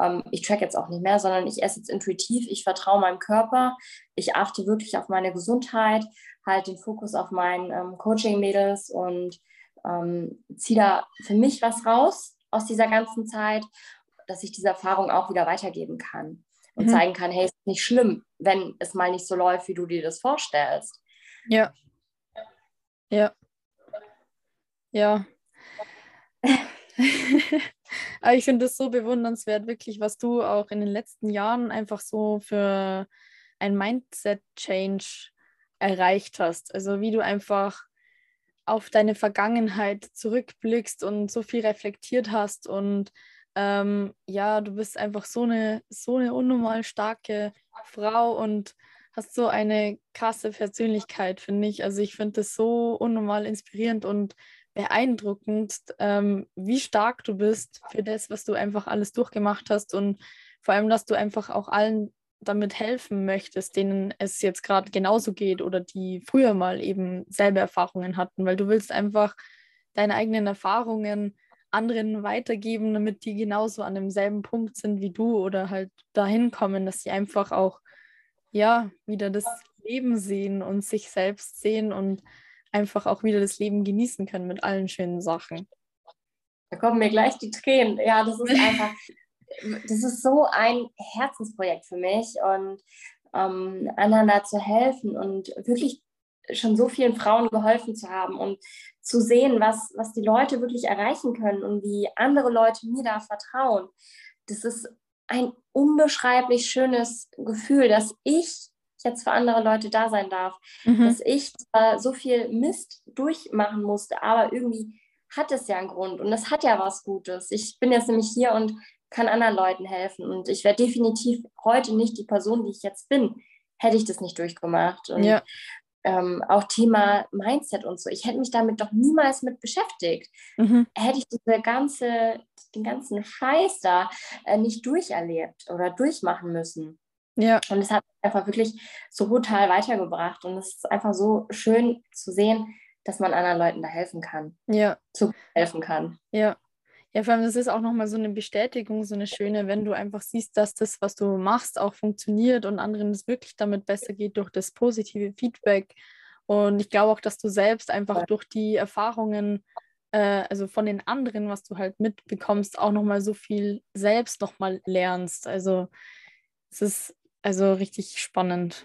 ähm, ich track jetzt auch nicht mehr, sondern ich esse jetzt intuitiv, ich vertraue meinem Körper, ich achte wirklich auf meine Gesundheit, halte den Fokus auf meinen ähm, Coaching-Mädels und ähm, ziehe da für mich was raus aus dieser ganzen Zeit, dass ich diese Erfahrung auch wieder weitergeben kann und mhm. zeigen kann, hey, es ist nicht schlimm, wenn es mal nicht so läuft, wie du dir das vorstellst. Ja. Ja. Ja. Aber ich finde es so bewundernswert, wirklich, was du auch in den letzten Jahren einfach so für ein Mindset-Change erreicht hast. Also wie du einfach auf deine Vergangenheit zurückblickst und so viel reflektiert hast und ähm, ja, du bist einfach so eine, so eine unnormal starke Frau und hast so eine krasse Persönlichkeit, finde ich. Also ich finde das so unnormal inspirierend und beeindruckend, ähm, wie stark du bist für das, was du einfach alles durchgemacht hast und vor allem, dass du einfach auch allen damit helfen möchtest, denen es jetzt gerade genauso geht oder die früher mal eben selbe Erfahrungen hatten, weil du willst einfach deine eigenen Erfahrungen anderen weitergeben, damit die genauso an demselben Punkt sind wie du oder halt dahin kommen, dass sie einfach auch ja wieder das Leben sehen und sich selbst sehen und einfach auch wieder das Leben genießen können mit allen schönen Sachen. Da kommen mir gleich die Tränen. Ja, das ist einfach, das ist so ein Herzensprojekt für mich und ähm, anderen da zu helfen und wirklich schon so vielen Frauen geholfen zu haben und zu sehen, was, was die Leute wirklich erreichen können und wie andere Leute mir da vertrauen. Das ist ein unbeschreiblich schönes Gefühl, dass ich jetzt für andere Leute da sein darf, mhm. dass ich zwar so viel Mist durchmachen musste, aber irgendwie hat es ja einen Grund und es hat ja was Gutes. Ich bin jetzt nämlich hier und kann anderen Leuten helfen und ich wäre definitiv heute nicht die Person, die ich jetzt bin, hätte ich das nicht durchgemacht. Und ja. Ähm, auch Thema Mindset und so, ich hätte mich damit doch niemals mit beschäftigt. Mhm. Hätte ich diese ganze, den ganzen Scheiß da äh, nicht durcherlebt oder durchmachen müssen. Ja. Und es hat einfach wirklich so brutal weitergebracht. Und es ist einfach so schön zu sehen, dass man anderen Leuten da helfen kann. Ja. Zu helfen kann. Ja. Ja, vor allem, das ist auch nochmal so eine Bestätigung, so eine schöne, wenn du einfach siehst, dass das, was du machst, auch funktioniert und anderen es wirklich damit besser geht durch das positive Feedback. Und ich glaube auch, dass du selbst einfach durch die Erfahrungen, äh, also von den anderen, was du halt mitbekommst, auch nochmal so viel selbst nochmal lernst. Also es ist also richtig spannend.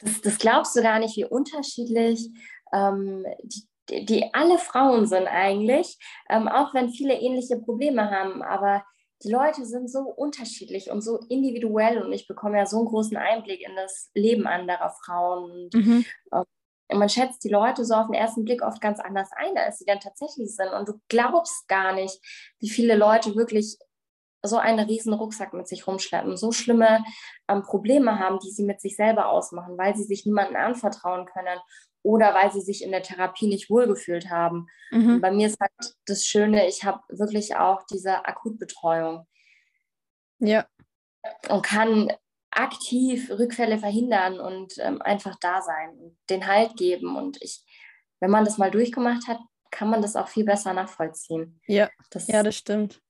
Das, das glaubst du gar nicht, wie unterschiedlich ähm, die, die, alle Frauen sind eigentlich, ähm, auch wenn viele ähnliche Probleme haben. Aber die Leute sind so unterschiedlich und so individuell und ich bekomme ja so einen großen Einblick in das Leben anderer Frauen. Und, mhm. ähm, man schätzt die Leute so auf den ersten Blick oft ganz anders ein, als sie dann tatsächlich sind. Und du glaubst gar nicht, wie viele Leute wirklich so einen riesen Rucksack mit sich rumschleppen, so schlimme ähm, Probleme haben, die sie mit sich selber ausmachen, weil sie sich niemandem anvertrauen können oder weil sie sich in der Therapie nicht wohlgefühlt haben. Mhm. Bei mir ist halt das Schöne, ich habe wirklich auch diese Akutbetreuung. Ja. Und kann aktiv Rückfälle verhindern und ähm, einfach da sein und den Halt geben. Und ich, wenn man das mal durchgemacht hat, kann man das auch viel besser nachvollziehen. Ja, das, ja, das stimmt.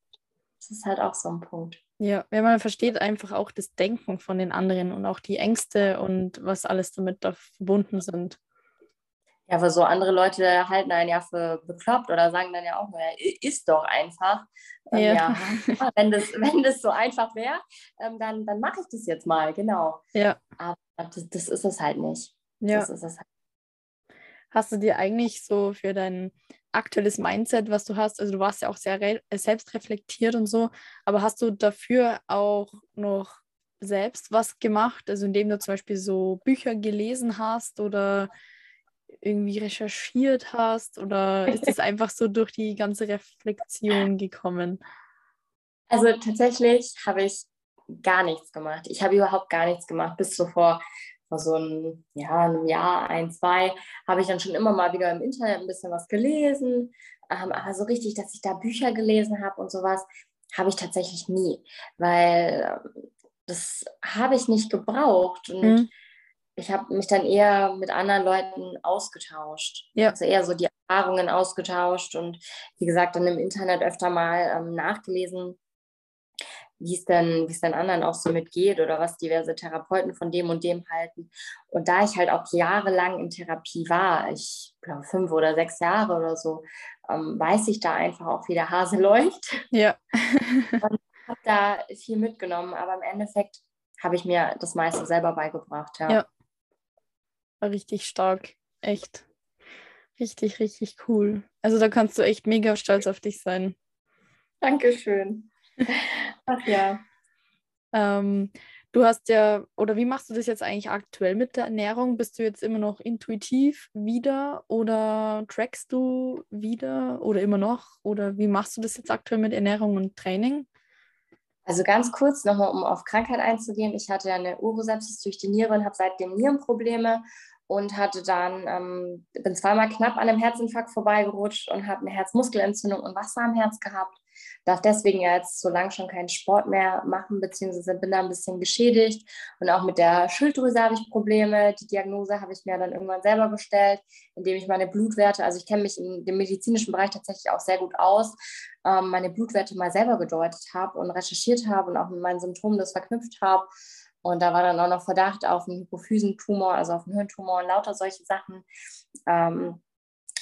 Das ist halt auch so ein Punkt. Ja, ja, man versteht einfach auch das Denken von den anderen und auch die Ängste und was alles damit da verbunden sind. Ja, aber so andere Leute halten einen ja für bekloppt oder sagen dann ja auch nur, ist doch einfach. Ähm, ja. ja. wenn, das, wenn das so einfach wäre, ähm, dann, dann mache ich das jetzt mal, genau. Ja. Aber das, das ist es halt nicht. Ja. Das ist es halt. Hast du dir eigentlich so für dein aktuelles Mindset, was du hast, also du warst ja auch sehr äh, selbstreflektiert und so, aber hast du dafür auch noch selbst was gemacht, also indem du zum Beispiel so Bücher gelesen hast oder irgendwie recherchiert hast oder ist es einfach so durch die ganze Reflexion gekommen? Also tatsächlich habe ich gar nichts gemacht. Ich habe überhaupt gar nichts gemacht bis so vor vor so ein, ja, einem Jahr, ein, zwei, habe ich dann schon immer mal wieder im Internet ein bisschen was gelesen. Ähm, aber so richtig, dass ich da Bücher gelesen habe und sowas, habe ich tatsächlich nie, weil ähm, das habe ich nicht gebraucht. Und mhm. Ich habe mich dann eher mit anderen Leuten ausgetauscht. Ja. Also eher so die Erfahrungen ausgetauscht und wie gesagt, dann im Internet öfter mal ähm, nachgelesen, wie es denn, wie es denn anderen auch so mitgeht oder was diverse Therapeuten von dem und dem halten. Und da ich halt auch jahrelang in Therapie war, ich glaube fünf oder sechs Jahre oder so, ähm, weiß ich da einfach auch, wie der Hase läuft. Ja. und habe da viel mitgenommen, aber im Endeffekt habe ich mir das meiste selber beigebracht. Ja. ja. War richtig stark. Echt. Richtig, richtig cool. Also da kannst du echt mega stolz auf dich sein. Dankeschön. Ach ja. Ähm, du hast ja, oder wie machst du das jetzt eigentlich aktuell mit der Ernährung? Bist du jetzt immer noch intuitiv wieder oder trackst du wieder oder immer noch? Oder wie machst du das jetzt aktuell mit Ernährung und Training? Also ganz kurz nochmal, um auf Krankheit einzugehen. Ich hatte eine Urosepsis durch die Niere und habe seitdem Nierenprobleme und hatte dann, ähm, bin zweimal knapp an einem Herzinfarkt vorbeigerutscht und habe eine Herzmuskelentzündung und Wasser am Herz gehabt darf deswegen ja jetzt so lange schon keinen Sport mehr machen, beziehungsweise bin da ein bisschen geschädigt. Und auch mit der Schilddrüse habe ich Probleme. Die Diagnose habe ich mir dann irgendwann selber gestellt, indem ich meine Blutwerte, also ich kenne mich in dem medizinischen Bereich tatsächlich auch sehr gut aus, ähm, meine Blutwerte mal selber gedeutet habe und recherchiert habe und auch mit meinen Symptomen das verknüpft habe. Und da war dann auch noch Verdacht auf einen Hypophysentumor, also auf einen Hirntumor und lauter solche Sachen. Ähm,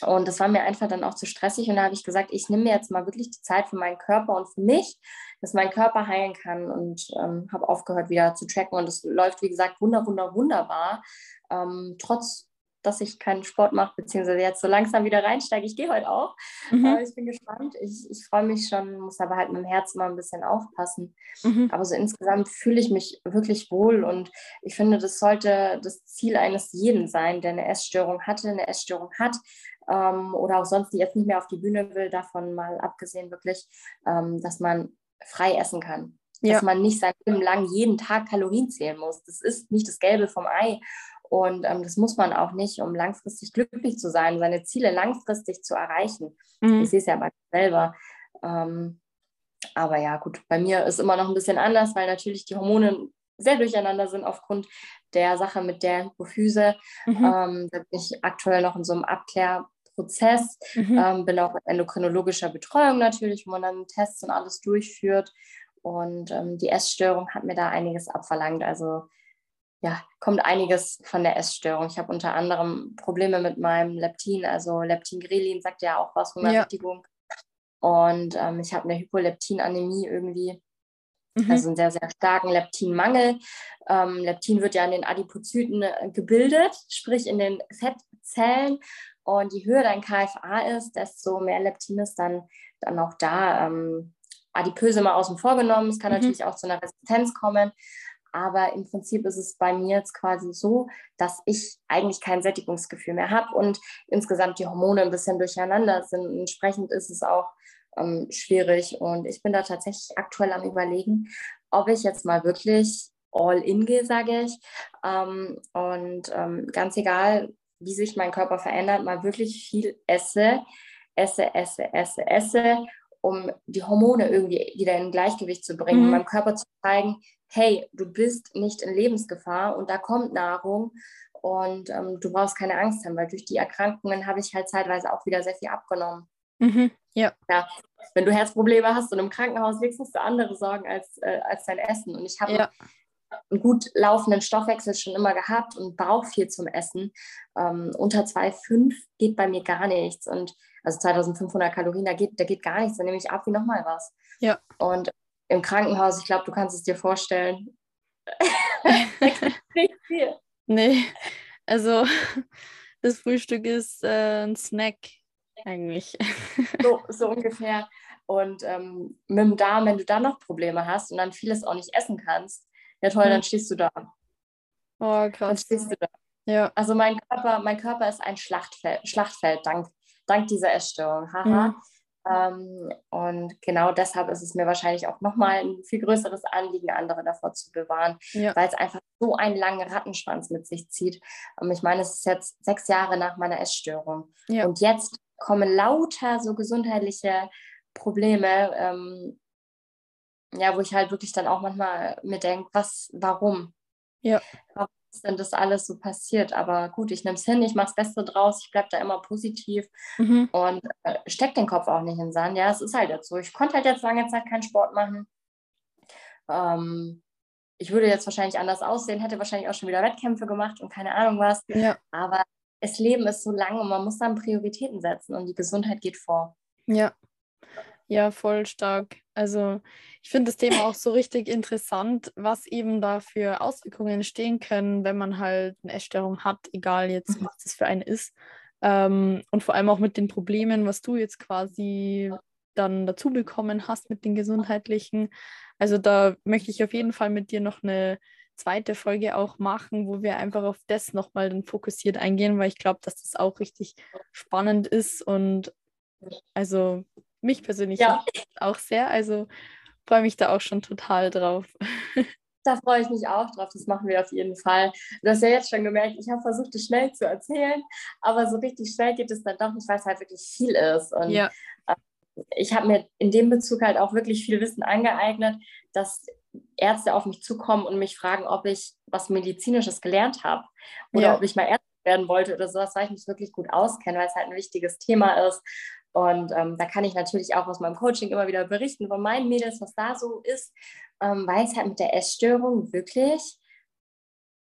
und das war mir einfach dann auch zu stressig. Und da habe ich gesagt, ich nehme mir jetzt mal wirklich die Zeit für meinen Körper und für mich, dass mein Körper heilen kann. Und ähm, habe aufgehört, wieder zu tracken. Und es läuft, wie gesagt, wunder, wunder, wunderbar. Ähm, trotz dass ich keinen Sport mache, beziehungsweise jetzt so langsam wieder reinsteige. Ich gehe heute auch. Mhm. Äh, ich bin gespannt. Ich, ich freue mich schon, muss aber halt mit dem Herzen mal ein bisschen aufpassen. Mhm. Aber so insgesamt fühle ich mich wirklich wohl und ich finde, das sollte das Ziel eines jeden sein, der eine Essstörung hatte, eine Essstörung hat ähm, oder auch sonst, die jetzt nicht mehr auf die Bühne will, davon mal abgesehen wirklich, ähm, dass man frei essen kann. Ja. Dass man nicht sein Leben lang jeden Tag Kalorien zählen muss. Das ist nicht das Gelbe vom Ei. Und ähm, das muss man auch nicht, um langfristig glücklich zu sein, seine Ziele langfristig zu erreichen. Mhm. Ich sehe es ja bei mir selber. Ähm, aber ja, gut, bei mir ist immer noch ein bisschen anders, weil natürlich die Hormone sehr durcheinander sind aufgrund der Sache mit der Hypophyse. Mhm. Ähm, da bin ich aktuell noch in so einem Abklärprozess, mhm. ähm, bin auch in endokrinologischer Betreuung natürlich, wo man dann Tests und alles durchführt. Und ähm, die Essstörung hat mir da einiges abverlangt. Also ja, kommt einiges von der Essstörung. Ich habe unter anderem Probleme mit meinem Leptin, also Leptin-Grelin sagt ja auch was, Hungersättigung. Ja. Und ähm, ich habe eine Hypoleptinanämie irgendwie, mhm. also einen sehr, sehr starken Leptinmangel. Ähm, Leptin wird ja in den Adipozyten äh, gebildet, sprich in den Fettzellen. Und je höher dein KFA ist, desto mehr Leptin ist dann, dann auch da. Ähm, Adipöse mal außen vor genommen. Es kann mhm. natürlich auch zu einer Resistenz kommen. Aber im Prinzip ist es bei mir jetzt quasi so, dass ich eigentlich kein Sättigungsgefühl mehr habe und insgesamt die Hormone ein bisschen durcheinander sind. Entsprechend ist es auch ähm, schwierig. Und ich bin da tatsächlich aktuell am Überlegen, ob ich jetzt mal wirklich all in gehe, sage ich. Ähm, und ähm, ganz egal, wie sich mein Körper verändert, mal wirklich viel esse, esse, esse, esse, esse um die Hormone irgendwie wieder in Gleichgewicht zu bringen, mhm. meinem Körper zu zeigen, hey, du bist nicht in Lebensgefahr und da kommt Nahrung und ähm, du brauchst keine Angst haben, weil durch die Erkrankungen habe ich halt zeitweise auch wieder sehr viel abgenommen. Mhm, ja. ja. Wenn du Herzprobleme hast und im Krankenhaus liegst, hast du andere Sorgen als, äh, als dein Essen. Und ich habe ja. Einen gut laufenden Stoffwechsel schon immer gehabt und brauche viel zum Essen. Ähm, unter 2,5 geht bei mir gar nichts. Und also 2500 Kalorien, da geht, da geht gar nichts. Dann nehme ich ab wie nochmal was. Ja. Und im Krankenhaus, ich glaube, du kannst es dir vorstellen. nee, also das Frühstück ist äh, ein Snack eigentlich. so, so ungefähr. Und ähm, mit dem Darm, wenn du da noch Probleme hast und dann vieles auch nicht essen kannst, ja toll, dann stehst du da. Oh, krass. Dann stehst du da. Ja. Also mein Körper, mein Körper ist ein Schlachtfeld, Schlachtfeld dank, dank dieser Essstörung. Haha. Mhm. Ähm, und genau deshalb ist es mir wahrscheinlich auch nochmal ein viel größeres Anliegen, andere davor zu bewahren, ja. weil es einfach so einen langen Rattenschwanz mit sich zieht. Ähm, ich meine, es ist jetzt sechs Jahre nach meiner Essstörung. Ja. Und jetzt kommen lauter so gesundheitliche Probleme, ähm, ja, wo ich halt wirklich dann auch manchmal mir denke, was, warum? Ja. Warum ist denn das alles so passiert? Aber gut, ich nehme es hin, ich mache das Beste draus, ich bleibe da immer positiv mhm. und äh, stecke den Kopf auch nicht in den Sand. Ja, es ist halt jetzt so. Ich konnte halt jetzt lange Zeit keinen Sport machen. Ähm, ich würde jetzt wahrscheinlich anders aussehen, hätte wahrscheinlich auch schon wieder Wettkämpfe gemacht und keine Ahnung was. Ja. Aber das Leben ist so lang und man muss dann Prioritäten setzen und die Gesundheit geht vor. Ja, ja, voll stark. Also ich finde das Thema auch so richtig interessant, was eben da für Auswirkungen entstehen können, wenn man halt eine Essstörung hat, egal jetzt, mhm. was das für eine ist. Ähm, und vor allem auch mit den Problemen, was du jetzt quasi dann dazu bekommen hast mit den gesundheitlichen. Also da möchte ich auf jeden Fall mit dir noch eine zweite Folge auch machen, wo wir einfach auf das nochmal dann fokussiert eingehen, weil ich glaube, dass das auch richtig spannend ist und also mich persönlich ja. auch sehr. Also freue mich da auch schon total drauf. Da freue ich mich auch drauf. Das machen wir auf jeden Fall. Du hast ja jetzt schon gemerkt, ich habe versucht, es schnell zu erzählen, aber so richtig schnell geht es dann doch nicht, weil es halt wirklich viel ist. Und ja. Äh, ich habe mir in dem Bezug halt auch wirklich viel Wissen angeeignet, dass Ärzte auf mich zukommen und mich fragen, ob ich was Medizinisches gelernt habe oder ja. ob ich mal Ärzte werden wollte oder sowas, weil ich mich wirklich gut auskenne, weil es halt ein wichtiges Thema ist. Und ähm, da kann ich natürlich auch aus meinem Coaching immer wieder berichten von meinen Mädels, was da so ist, ähm, weil es halt mit der Essstörung wirklich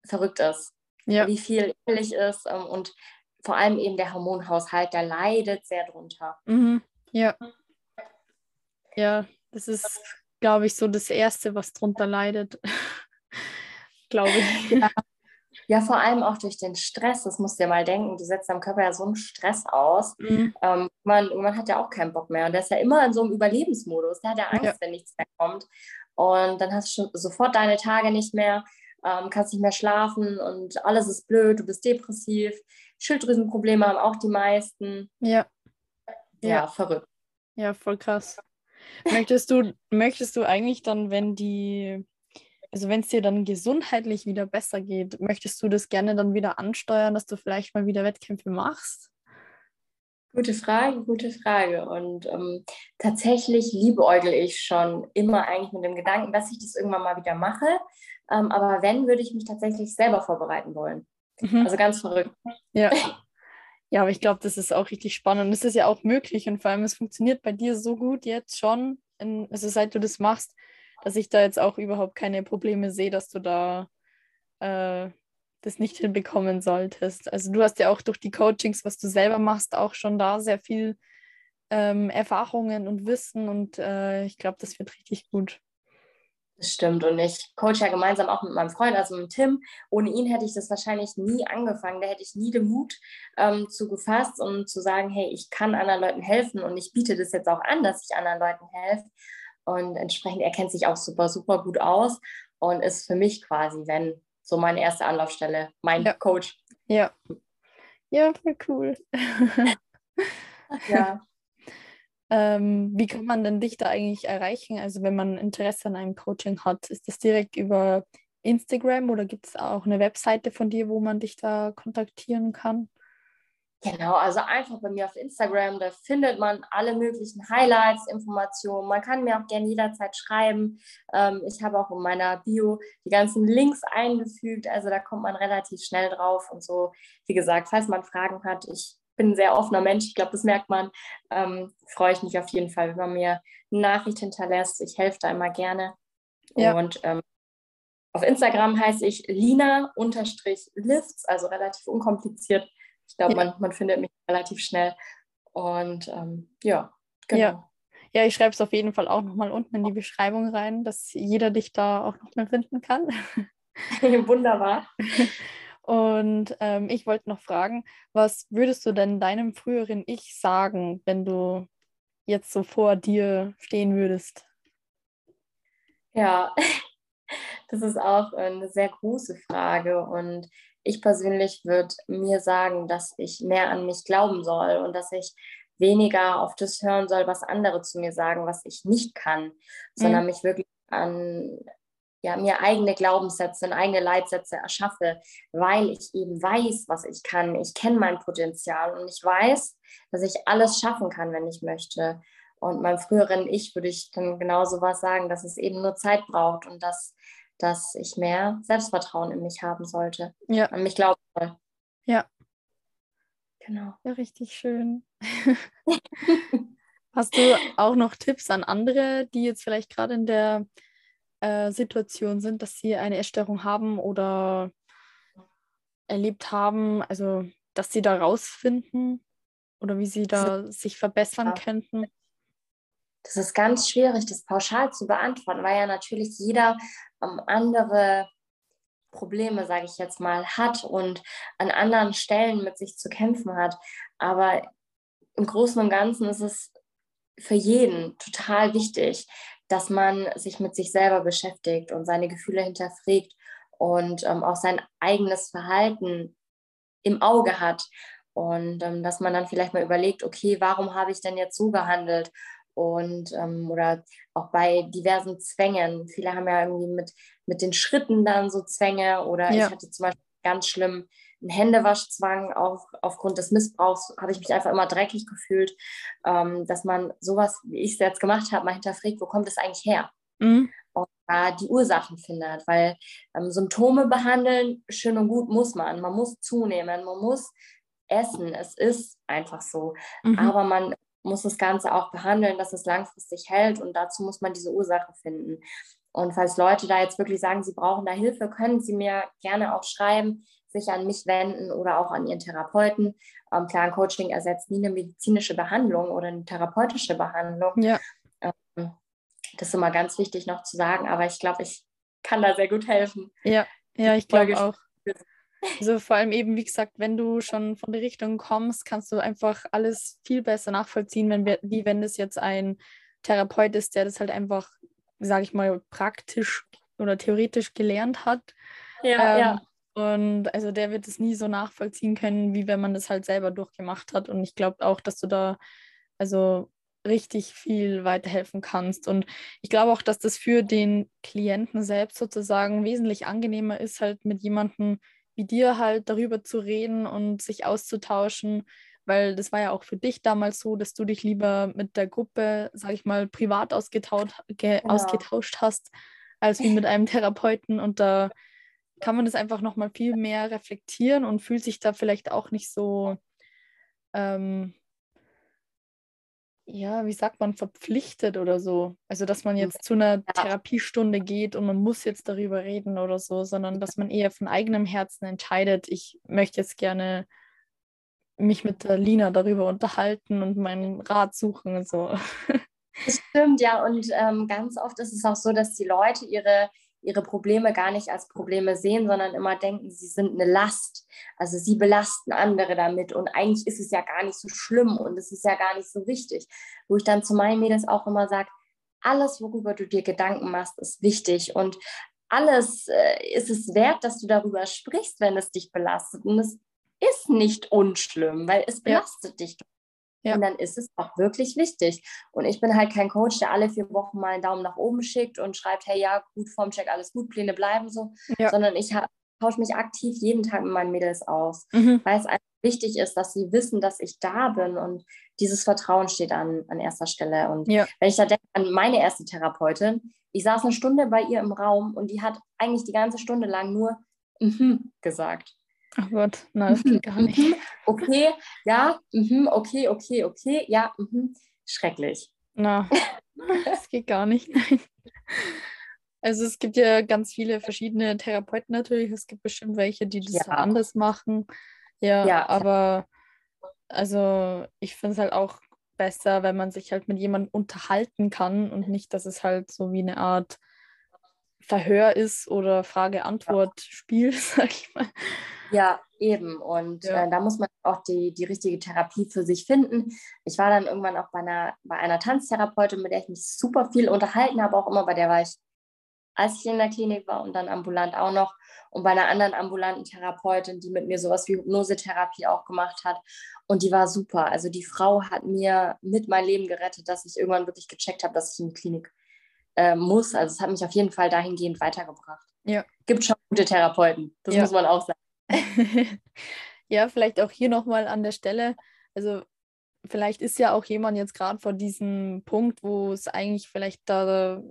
verrückt ist. Ja. Wie viel ähnlich ist ähm, und vor allem eben der Hormonhaushalt, der leidet sehr drunter. Mhm. Ja. Ja, das ist, glaube ich, so das Erste, was drunter leidet. glaube ich. Ja. Ja, vor allem auch durch den Stress. Das musst du dir mal denken. Du setzt deinem Körper ja so einen Stress aus. Mhm. Ähm, man, man hat ja auch keinen Bock mehr. Und der ist ja immer in so einem Überlebensmodus. Der hat ja Angst, ja. wenn nichts mehr kommt. Und dann hast du sofort deine Tage nicht mehr, ähm, kannst nicht mehr schlafen und alles ist blöd, du bist depressiv. Schilddrüsenprobleme haben auch die meisten. Ja. Ja, ja. verrückt. Ja, voll krass. Möchtest du, möchtest du eigentlich dann, wenn die also wenn es dir dann gesundheitlich wieder besser geht, möchtest du das gerne dann wieder ansteuern, dass du vielleicht mal wieder Wettkämpfe machst? Gute Frage, gute Frage. Und ähm, tatsächlich liebäugel ich schon immer eigentlich mit dem Gedanken, dass ich das irgendwann mal wieder mache. Ähm, aber wenn, würde ich mich tatsächlich selber vorbereiten wollen. Mhm. Also ganz verrückt. Ja. Ja, aber ich glaube, das ist auch richtig spannend. Und es ist ja auch möglich und vor allem, es funktioniert bei dir so gut jetzt schon, in, also seit du das machst, dass ich da jetzt auch überhaupt keine Probleme sehe, dass du da äh, das nicht hinbekommen solltest. Also du hast ja auch durch die Coachings, was du selber machst, auch schon da sehr viel ähm, Erfahrungen und Wissen und äh, ich glaube, das wird richtig gut. Das stimmt und ich coach ja gemeinsam auch mit meinem Freund, also mit Tim. Ohne ihn hätte ich das wahrscheinlich nie angefangen. Da hätte ich nie den Mut ähm, zu gefasst, um zu sagen, hey, ich kann anderen Leuten helfen und ich biete das jetzt auch an, dass ich anderen Leuten helfe. Und entsprechend, er kennt sich auch super, super gut aus und ist für mich quasi, wenn so meine erste Anlaufstelle, mein ja. Coach. Ja. Ja, voll cool. ja. ähm, wie kann man denn dich da eigentlich erreichen? Also wenn man Interesse an einem Coaching hat, ist das direkt über Instagram oder gibt es auch eine Webseite von dir, wo man dich da kontaktieren kann? Genau, also einfach bei mir auf Instagram, da findet man alle möglichen Highlights, Informationen. Man kann mir auch gerne jederzeit schreiben. Ähm, ich habe auch in meiner Bio die ganzen Links eingefügt, also da kommt man relativ schnell drauf und so. Wie gesagt, falls man Fragen hat, ich bin ein sehr offener Mensch, ich glaube, das merkt man. Ähm, freue ich mich auf jeden Fall, wenn man mir eine Nachricht hinterlässt. Ich helfe da immer gerne. Ja. Und ähm, auf Instagram heiße ich Lina-Lifts, also relativ unkompliziert. Ich glaube, ja. man, man findet mich relativ schnell. Und ähm, ja, genau. Ja. Ja, ich schreibe es auf jeden Fall auch nochmal unten in die Beschreibung rein, dass jeder dich da auch noch mehr finden kann. Wunderbar. Und ähm, ich wollte noch fragen, was würdest du denn deinem früheren Ich sagen, wenn du jetzt so vor dir stehen würdest? Ja, das ist auch eine sehr große Frage und ich persönlich würde mir sagen, dass ich mehr an mich glauben soll und dass ich weniger auf das hören soll, was andere zu mir sagen, was ich nicht kann, sondern mhm. mich wirklich an ja, mir eigene Glaubenssätze und eigene Leitsätze erschaffe, weil ich eben weiß, was ich kann. Ich kenne mein Potenzial und ich weiß, dass ich alles schaffen kann, wenn ich möchte. Und meinem früheren Ich würde ich dann genauso was sagen, dass es eben nur Zeit braucht und dass dass ich mehr Selbstvertrauen in mich haben sollte. Ja. An mich glauben soll. Ja. Genau. Ja, richtig schön. Hast du auch noch Tipps an andere, die jetzt vielleicht gerade in der äh, Situation sind, dass sie eine Essstörung haben oder erlebt haben, also dass sie da rausfinden oder wie sie da sich verbessern ja. könnten? Das ist ganz schwierig, das pauschal zu beantworten, weil ja natürlich jeder ähm, andere Probleme, sage ich jetzt mal, hat und an anderen Stellen mit sich zu kämpfen hat. Aber im Großen und Ganzen ist es für jeden total wichtig, dass man sich mit sich selber beschäftigt und seine Gefühle hinterfragt und ähm, auch sein eigenes Verhalten im Auge hat. Und ähm, dass man dann vielleicht mal überlegt, okay, warum habe ich denn jetzt so gehandelt? Und ähm, oder auch bei diversen Zwängen. Viele haben ja irgendwie mit, mit den Schritten dann so Zwänge oder ja. ich hatte zum Beispiel ganz schlimm einen Händewaschzwang, auch aufgrund des Missbrauchs habe ich mich einfach immer dreckig gefühlt, ähm, dass man sowas, wie ich es jetzt gemacht habe, mal hinterfragt, wo kommt es eigentlich her? Mhm. Und da die Ursachen findet, weil ähm, Symptome behandeln, schön und gut muss man. Man muss zunehmen, man muss essen. Es ist einfach so. Mhm. Aber man muss das Ganze auch behandeln, dass es langfristig hält und dazu muss man diese Ursache finden. Und falls Leute da jetzt wirklich sagen, sie brauchen da Hilfe, können sie mir gerne auch schreiben, sich an mich wenden oder auch an ihren Therapeuten. Ähm, klar, ein Coaching ersetzt nie eine medizinische Behandlung oder eine therapeutische Behandlung. Ja. Ähm, das ist immer ganz wichtig noch zu sagen, aber ich glaube, ich kann da sehr gut helfen. Ja, ja, ich glaube auch. Also vor allem eben, wie gesagt, wenn du schon von der Richtung kommst, kannst du einfach alles viel besser nachvollziehen, wenn wir, wie wenn das jetzt ein Therapeut ist, der das halt einfach, sage ich mal, praktisch oder theoretisch gelernt hat. Ja, ähm, ja. Und also der wird es nie so nachvollziehen können, wie wenn man das halt selber durchgemacht hat. Und ich glaube auch, dass du da also richtig viel weiterhelfen kannst. Und ich glaube auch, dass das für den Klienten selbst sozusagen wesentlich angenehmer ist, halt mit jemandem wie dir halt darüber zu reden und sich auszutauschen, weil das war ja auch für dich damals so, dass du dich lieber mit der Gruppe, sag ich mal, privat ausgetauscht, ja. ausgetauscht hast, als wie mit einem Therapeuten. Und da kann man das einfach nochmal viel mehr reflektieren und fühlt sich da vielleicht auch nicht so ähm, ja, wie sagt man, verpflichtet oder so. Also, dass man jetzt zu einer ja. Therapiestunde geht und man muss jetzt darüber reden oder so, sondern dass man eher von eigenem Herzen entscheidet, ich möchte jetzt gerne mich mit der Lina darüber unterhalten und meinen Rat suchen und so. Das stimmt, ja. Und ähm, ganz oft ist es auch so, dass die Leute ihre ihre Probleme gar nicht als Probleme sehen, sondern immer denken, sie sind eine Last. Also sie belasten andere damit und eigentlich ist es ja gar nicht so schlimm und es ist ja gar nicht so wichtig. Wo ich dann zu meinen Mädels auch immer sage, alles, worüber du dir Gedanken machst, ist wichtig und alles äh, ist es wert, dass du darüber sprichst, wenn es dich belastet. Und es ist nicht unschlimm, weil es belastet ja. dich. Ja. Und dann ist es auch wirklich wichtig. Und ich bin halt kein Coach, der alle vier Wochen mal einen Daumen nach oben schickt und schreibt, hey, ja, gut, Formcheck, alles gut, Pläne bleiben so, ja. sondern ich tausche mich aktiv jeden Tag mit meinen Mädels aus, mhm. weil es einfach wichtig ist, dass sie wissen, dass ich da bin und dieses Vertrauen steht an, an erster Stelle. Und ja. wenn ich da denke an meine erste Therapeutin, ich saß eine Stunde bei ihr im Raum und die hat eigentlich die ganze Stunde lang nur mhm gesagt. Ach Gott, nein, das geht gar nicht. Okay, ja, okay, okay, okay, ja, schrecklich. Na, das geht gar nicht. Nein. Also es gibt ja ganz viele verschiedene Therapeuten natürlich. Es gibt bestimmt welche, die das ja. anders machen. Ja, ja, aber also ich finde es halt auch besser, wenn man sich halt mit jemandem unterhalten kann und nicht, dass es halt so wie eine Art Verhör ist oder Frage-Antwort-Spiel, sag ich mal. Ja, eben. Und ja. äh, da muss man auch die, die richtige Therapie für sich finden. Ich war dann irgendwann auch bei einer, bei einer Tanztherapeutin, mit der ich mich super viel unterhalten habe, auch immer bei der war ich, als ich in der Klinik war und dann ambulant auch noch. Und bei einer anderen ambulanten Therapeutin, die mit mir sowas wie Hypnosetherapie auch gemacht hat. Und die war super. Also die Frau hat mir mit mein Leben gerettet, dass ich irgendwann wirklich gecheckt habe, dass ich in die Klinik äh, muss. Also es hat mich auf jeden Fall dahingehend weitergebracht. Ja. Gibt schon gute Therapeuten, das ja. muss man auch sagen. ja, vielleicht auch hier nochmal an der Stelle. Also vielleicht ist ja auch jemand jetzt gerade vor diesem Punkt, wo es eigentlich vielleicht da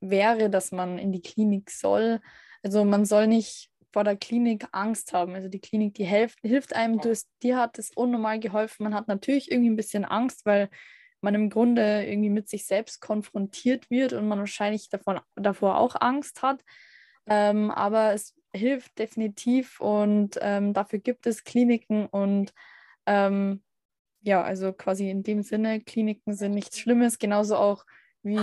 wäre, dass man in die Klinik soll. Also man soll nicht vor der Klinik Angst haben. Also die Klinik, die hilft, hilft einem, du, dir hat es unnormal geholfen. Man hat natürlich irgendwie ein bisschen Angst, weil man im Grunde irgendwie mit sich selbst konfrontiert wird und man wahrscheinlich davon, davor auch Angst hat. Ähm, aber es hilft definitiv und ähm, dafür gibt es Kliniken und ähm, ja, also quasi in dem Sinne, Kliniken sind nichts Schlimmes, genauso auch wie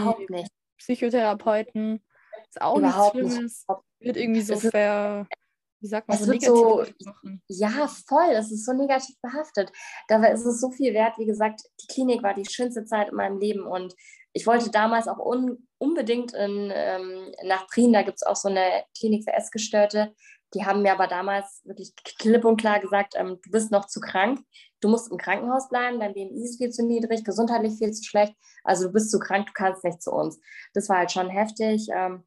Psychotherapeuten. Ist auch Überhaupt nichts Schlimmes. Nicht. Wird irgendwie so ver, wie sagt man, es so negativ so, Ja, voll, es ist so negativ behaftet. Dabei ist es so viel wert. Wie gesagt, die Klinik war die schönste Zeit in meinem Leben und ich wollte damals auch un unbedingt in, ähm, nach Prien, da gibt es auch so eine Klinik für Essgestörte. Die haben mir aber damals wirklich klipp und klar gesagt, ähm, du bist noch zu krank, du musst im Krankenhaus bleiben, dein BMI ist viel zu niedrig, gesundheitlich viel zu schlecht, also du bist zu krank, du kannst nicht zu uns. Das war halt schon heftig. Ähm,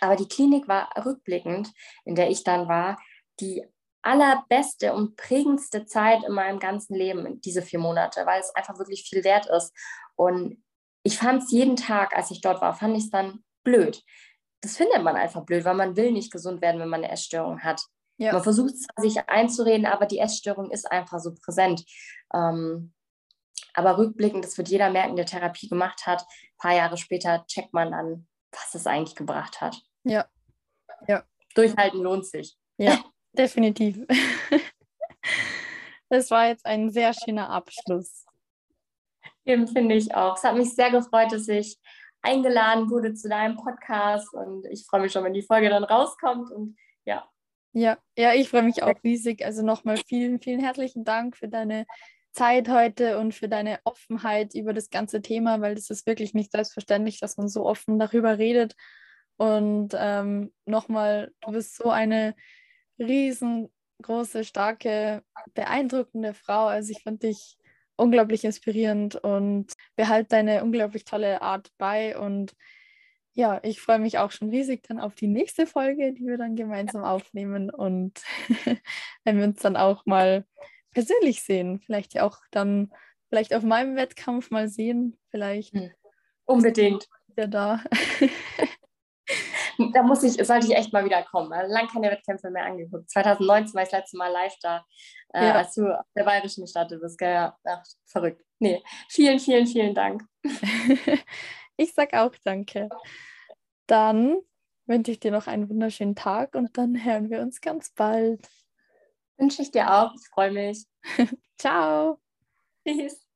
aber die Klinik war rückblickend, in der ich dann war, die allerbeste und prägendste Zeit in meinem ganzen Leben, diese vier Monate, weil es einfach wirklich viel wert ist. Und ich fand es jeden Tag, als ich dort war, fand ich es dann blöd. Das findet man einfach blöd, weil man will nicht gesund werden, wenn man eine Essstörung hat. Ja. Man versucht sich einzureden, aber die Essstörung ist einfach so präsent. Ähm, aber rückblickend, das wird jeder merken, der Therapie gemacht hat. Ein paar Jahre später checkt man dann, was es eigentlich gebracht hat. Ja. ja. Durchhalten lohnt sich. Ja, definitiv. das war jetzt ein sehr schöner Abschluss. Eben finde ich auch. Es hat mich sehr gefreut, dass ich eingeladen wurde zu deinem Podcast und ich freue mich schon, wenn die Folge dann rauskommt und ja. Ja, ja, ich freue mich auch riesig. Also nochmal vielen, vielen herzlichen Dank für deine Zeit heute und für deine Offenheit über das ganze Thema, weil das ist wirklich nicht selbstverständlich, dass man so offen darüber redet. Und ähm, nochmal, du bist so eine riesengroße, starke, beeindruckende Frau. Also ich fand dich unglaublich inspirierend und behalte deine unglaublich tolle Art bei. Und ja, ich freue mich auch schon riesig dann auf die nächste Folge, die wir dann gemeinsam aufnehmen und wenn wir uns dann auch mal persönlich sehen. Vielleicht ja auch dann, vielleicht auf meinem Wettkampf mal sehen. Vielleicht. Hm. Unbedingt. Ja, da. da muss ich, sollte ich echt mal wieder kommen. Also lang keine Wettkämpfe mehr angeguckt. 2019 war ich das letzte Mal live da, äh, ja. als du auf der Bayerischen gestartet bist. Ja, ach, verrückt. Nee, vielen, vielen, vielen Dank. ich sag auch danke. Dann wünsche ich dir noch einen wunderschönen Tag und dann hören wir uns ganz bald. Wünsche ich dir auch. Ich freue mich. Ciao. Tschüss.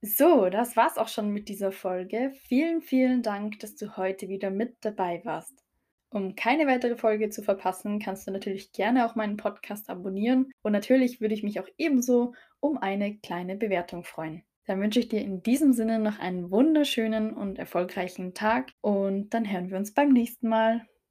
So, das war's auch schon mit dieser Folge. Vielen, vielen Dank, dass du heute wieder mit dabei warst. Um keine weitere Folge zu verpassen, kannst du natürlich gerne auch meinen Podcast abonnieren und natürlich würde ich mich auch ebenso um eine kleine Bewertung freuen. Dann wünsche ich dir in diesem Sinne noch einen wunderschönen und erfolgreichen Tag und dann hören wir uns beim nächsten Mal.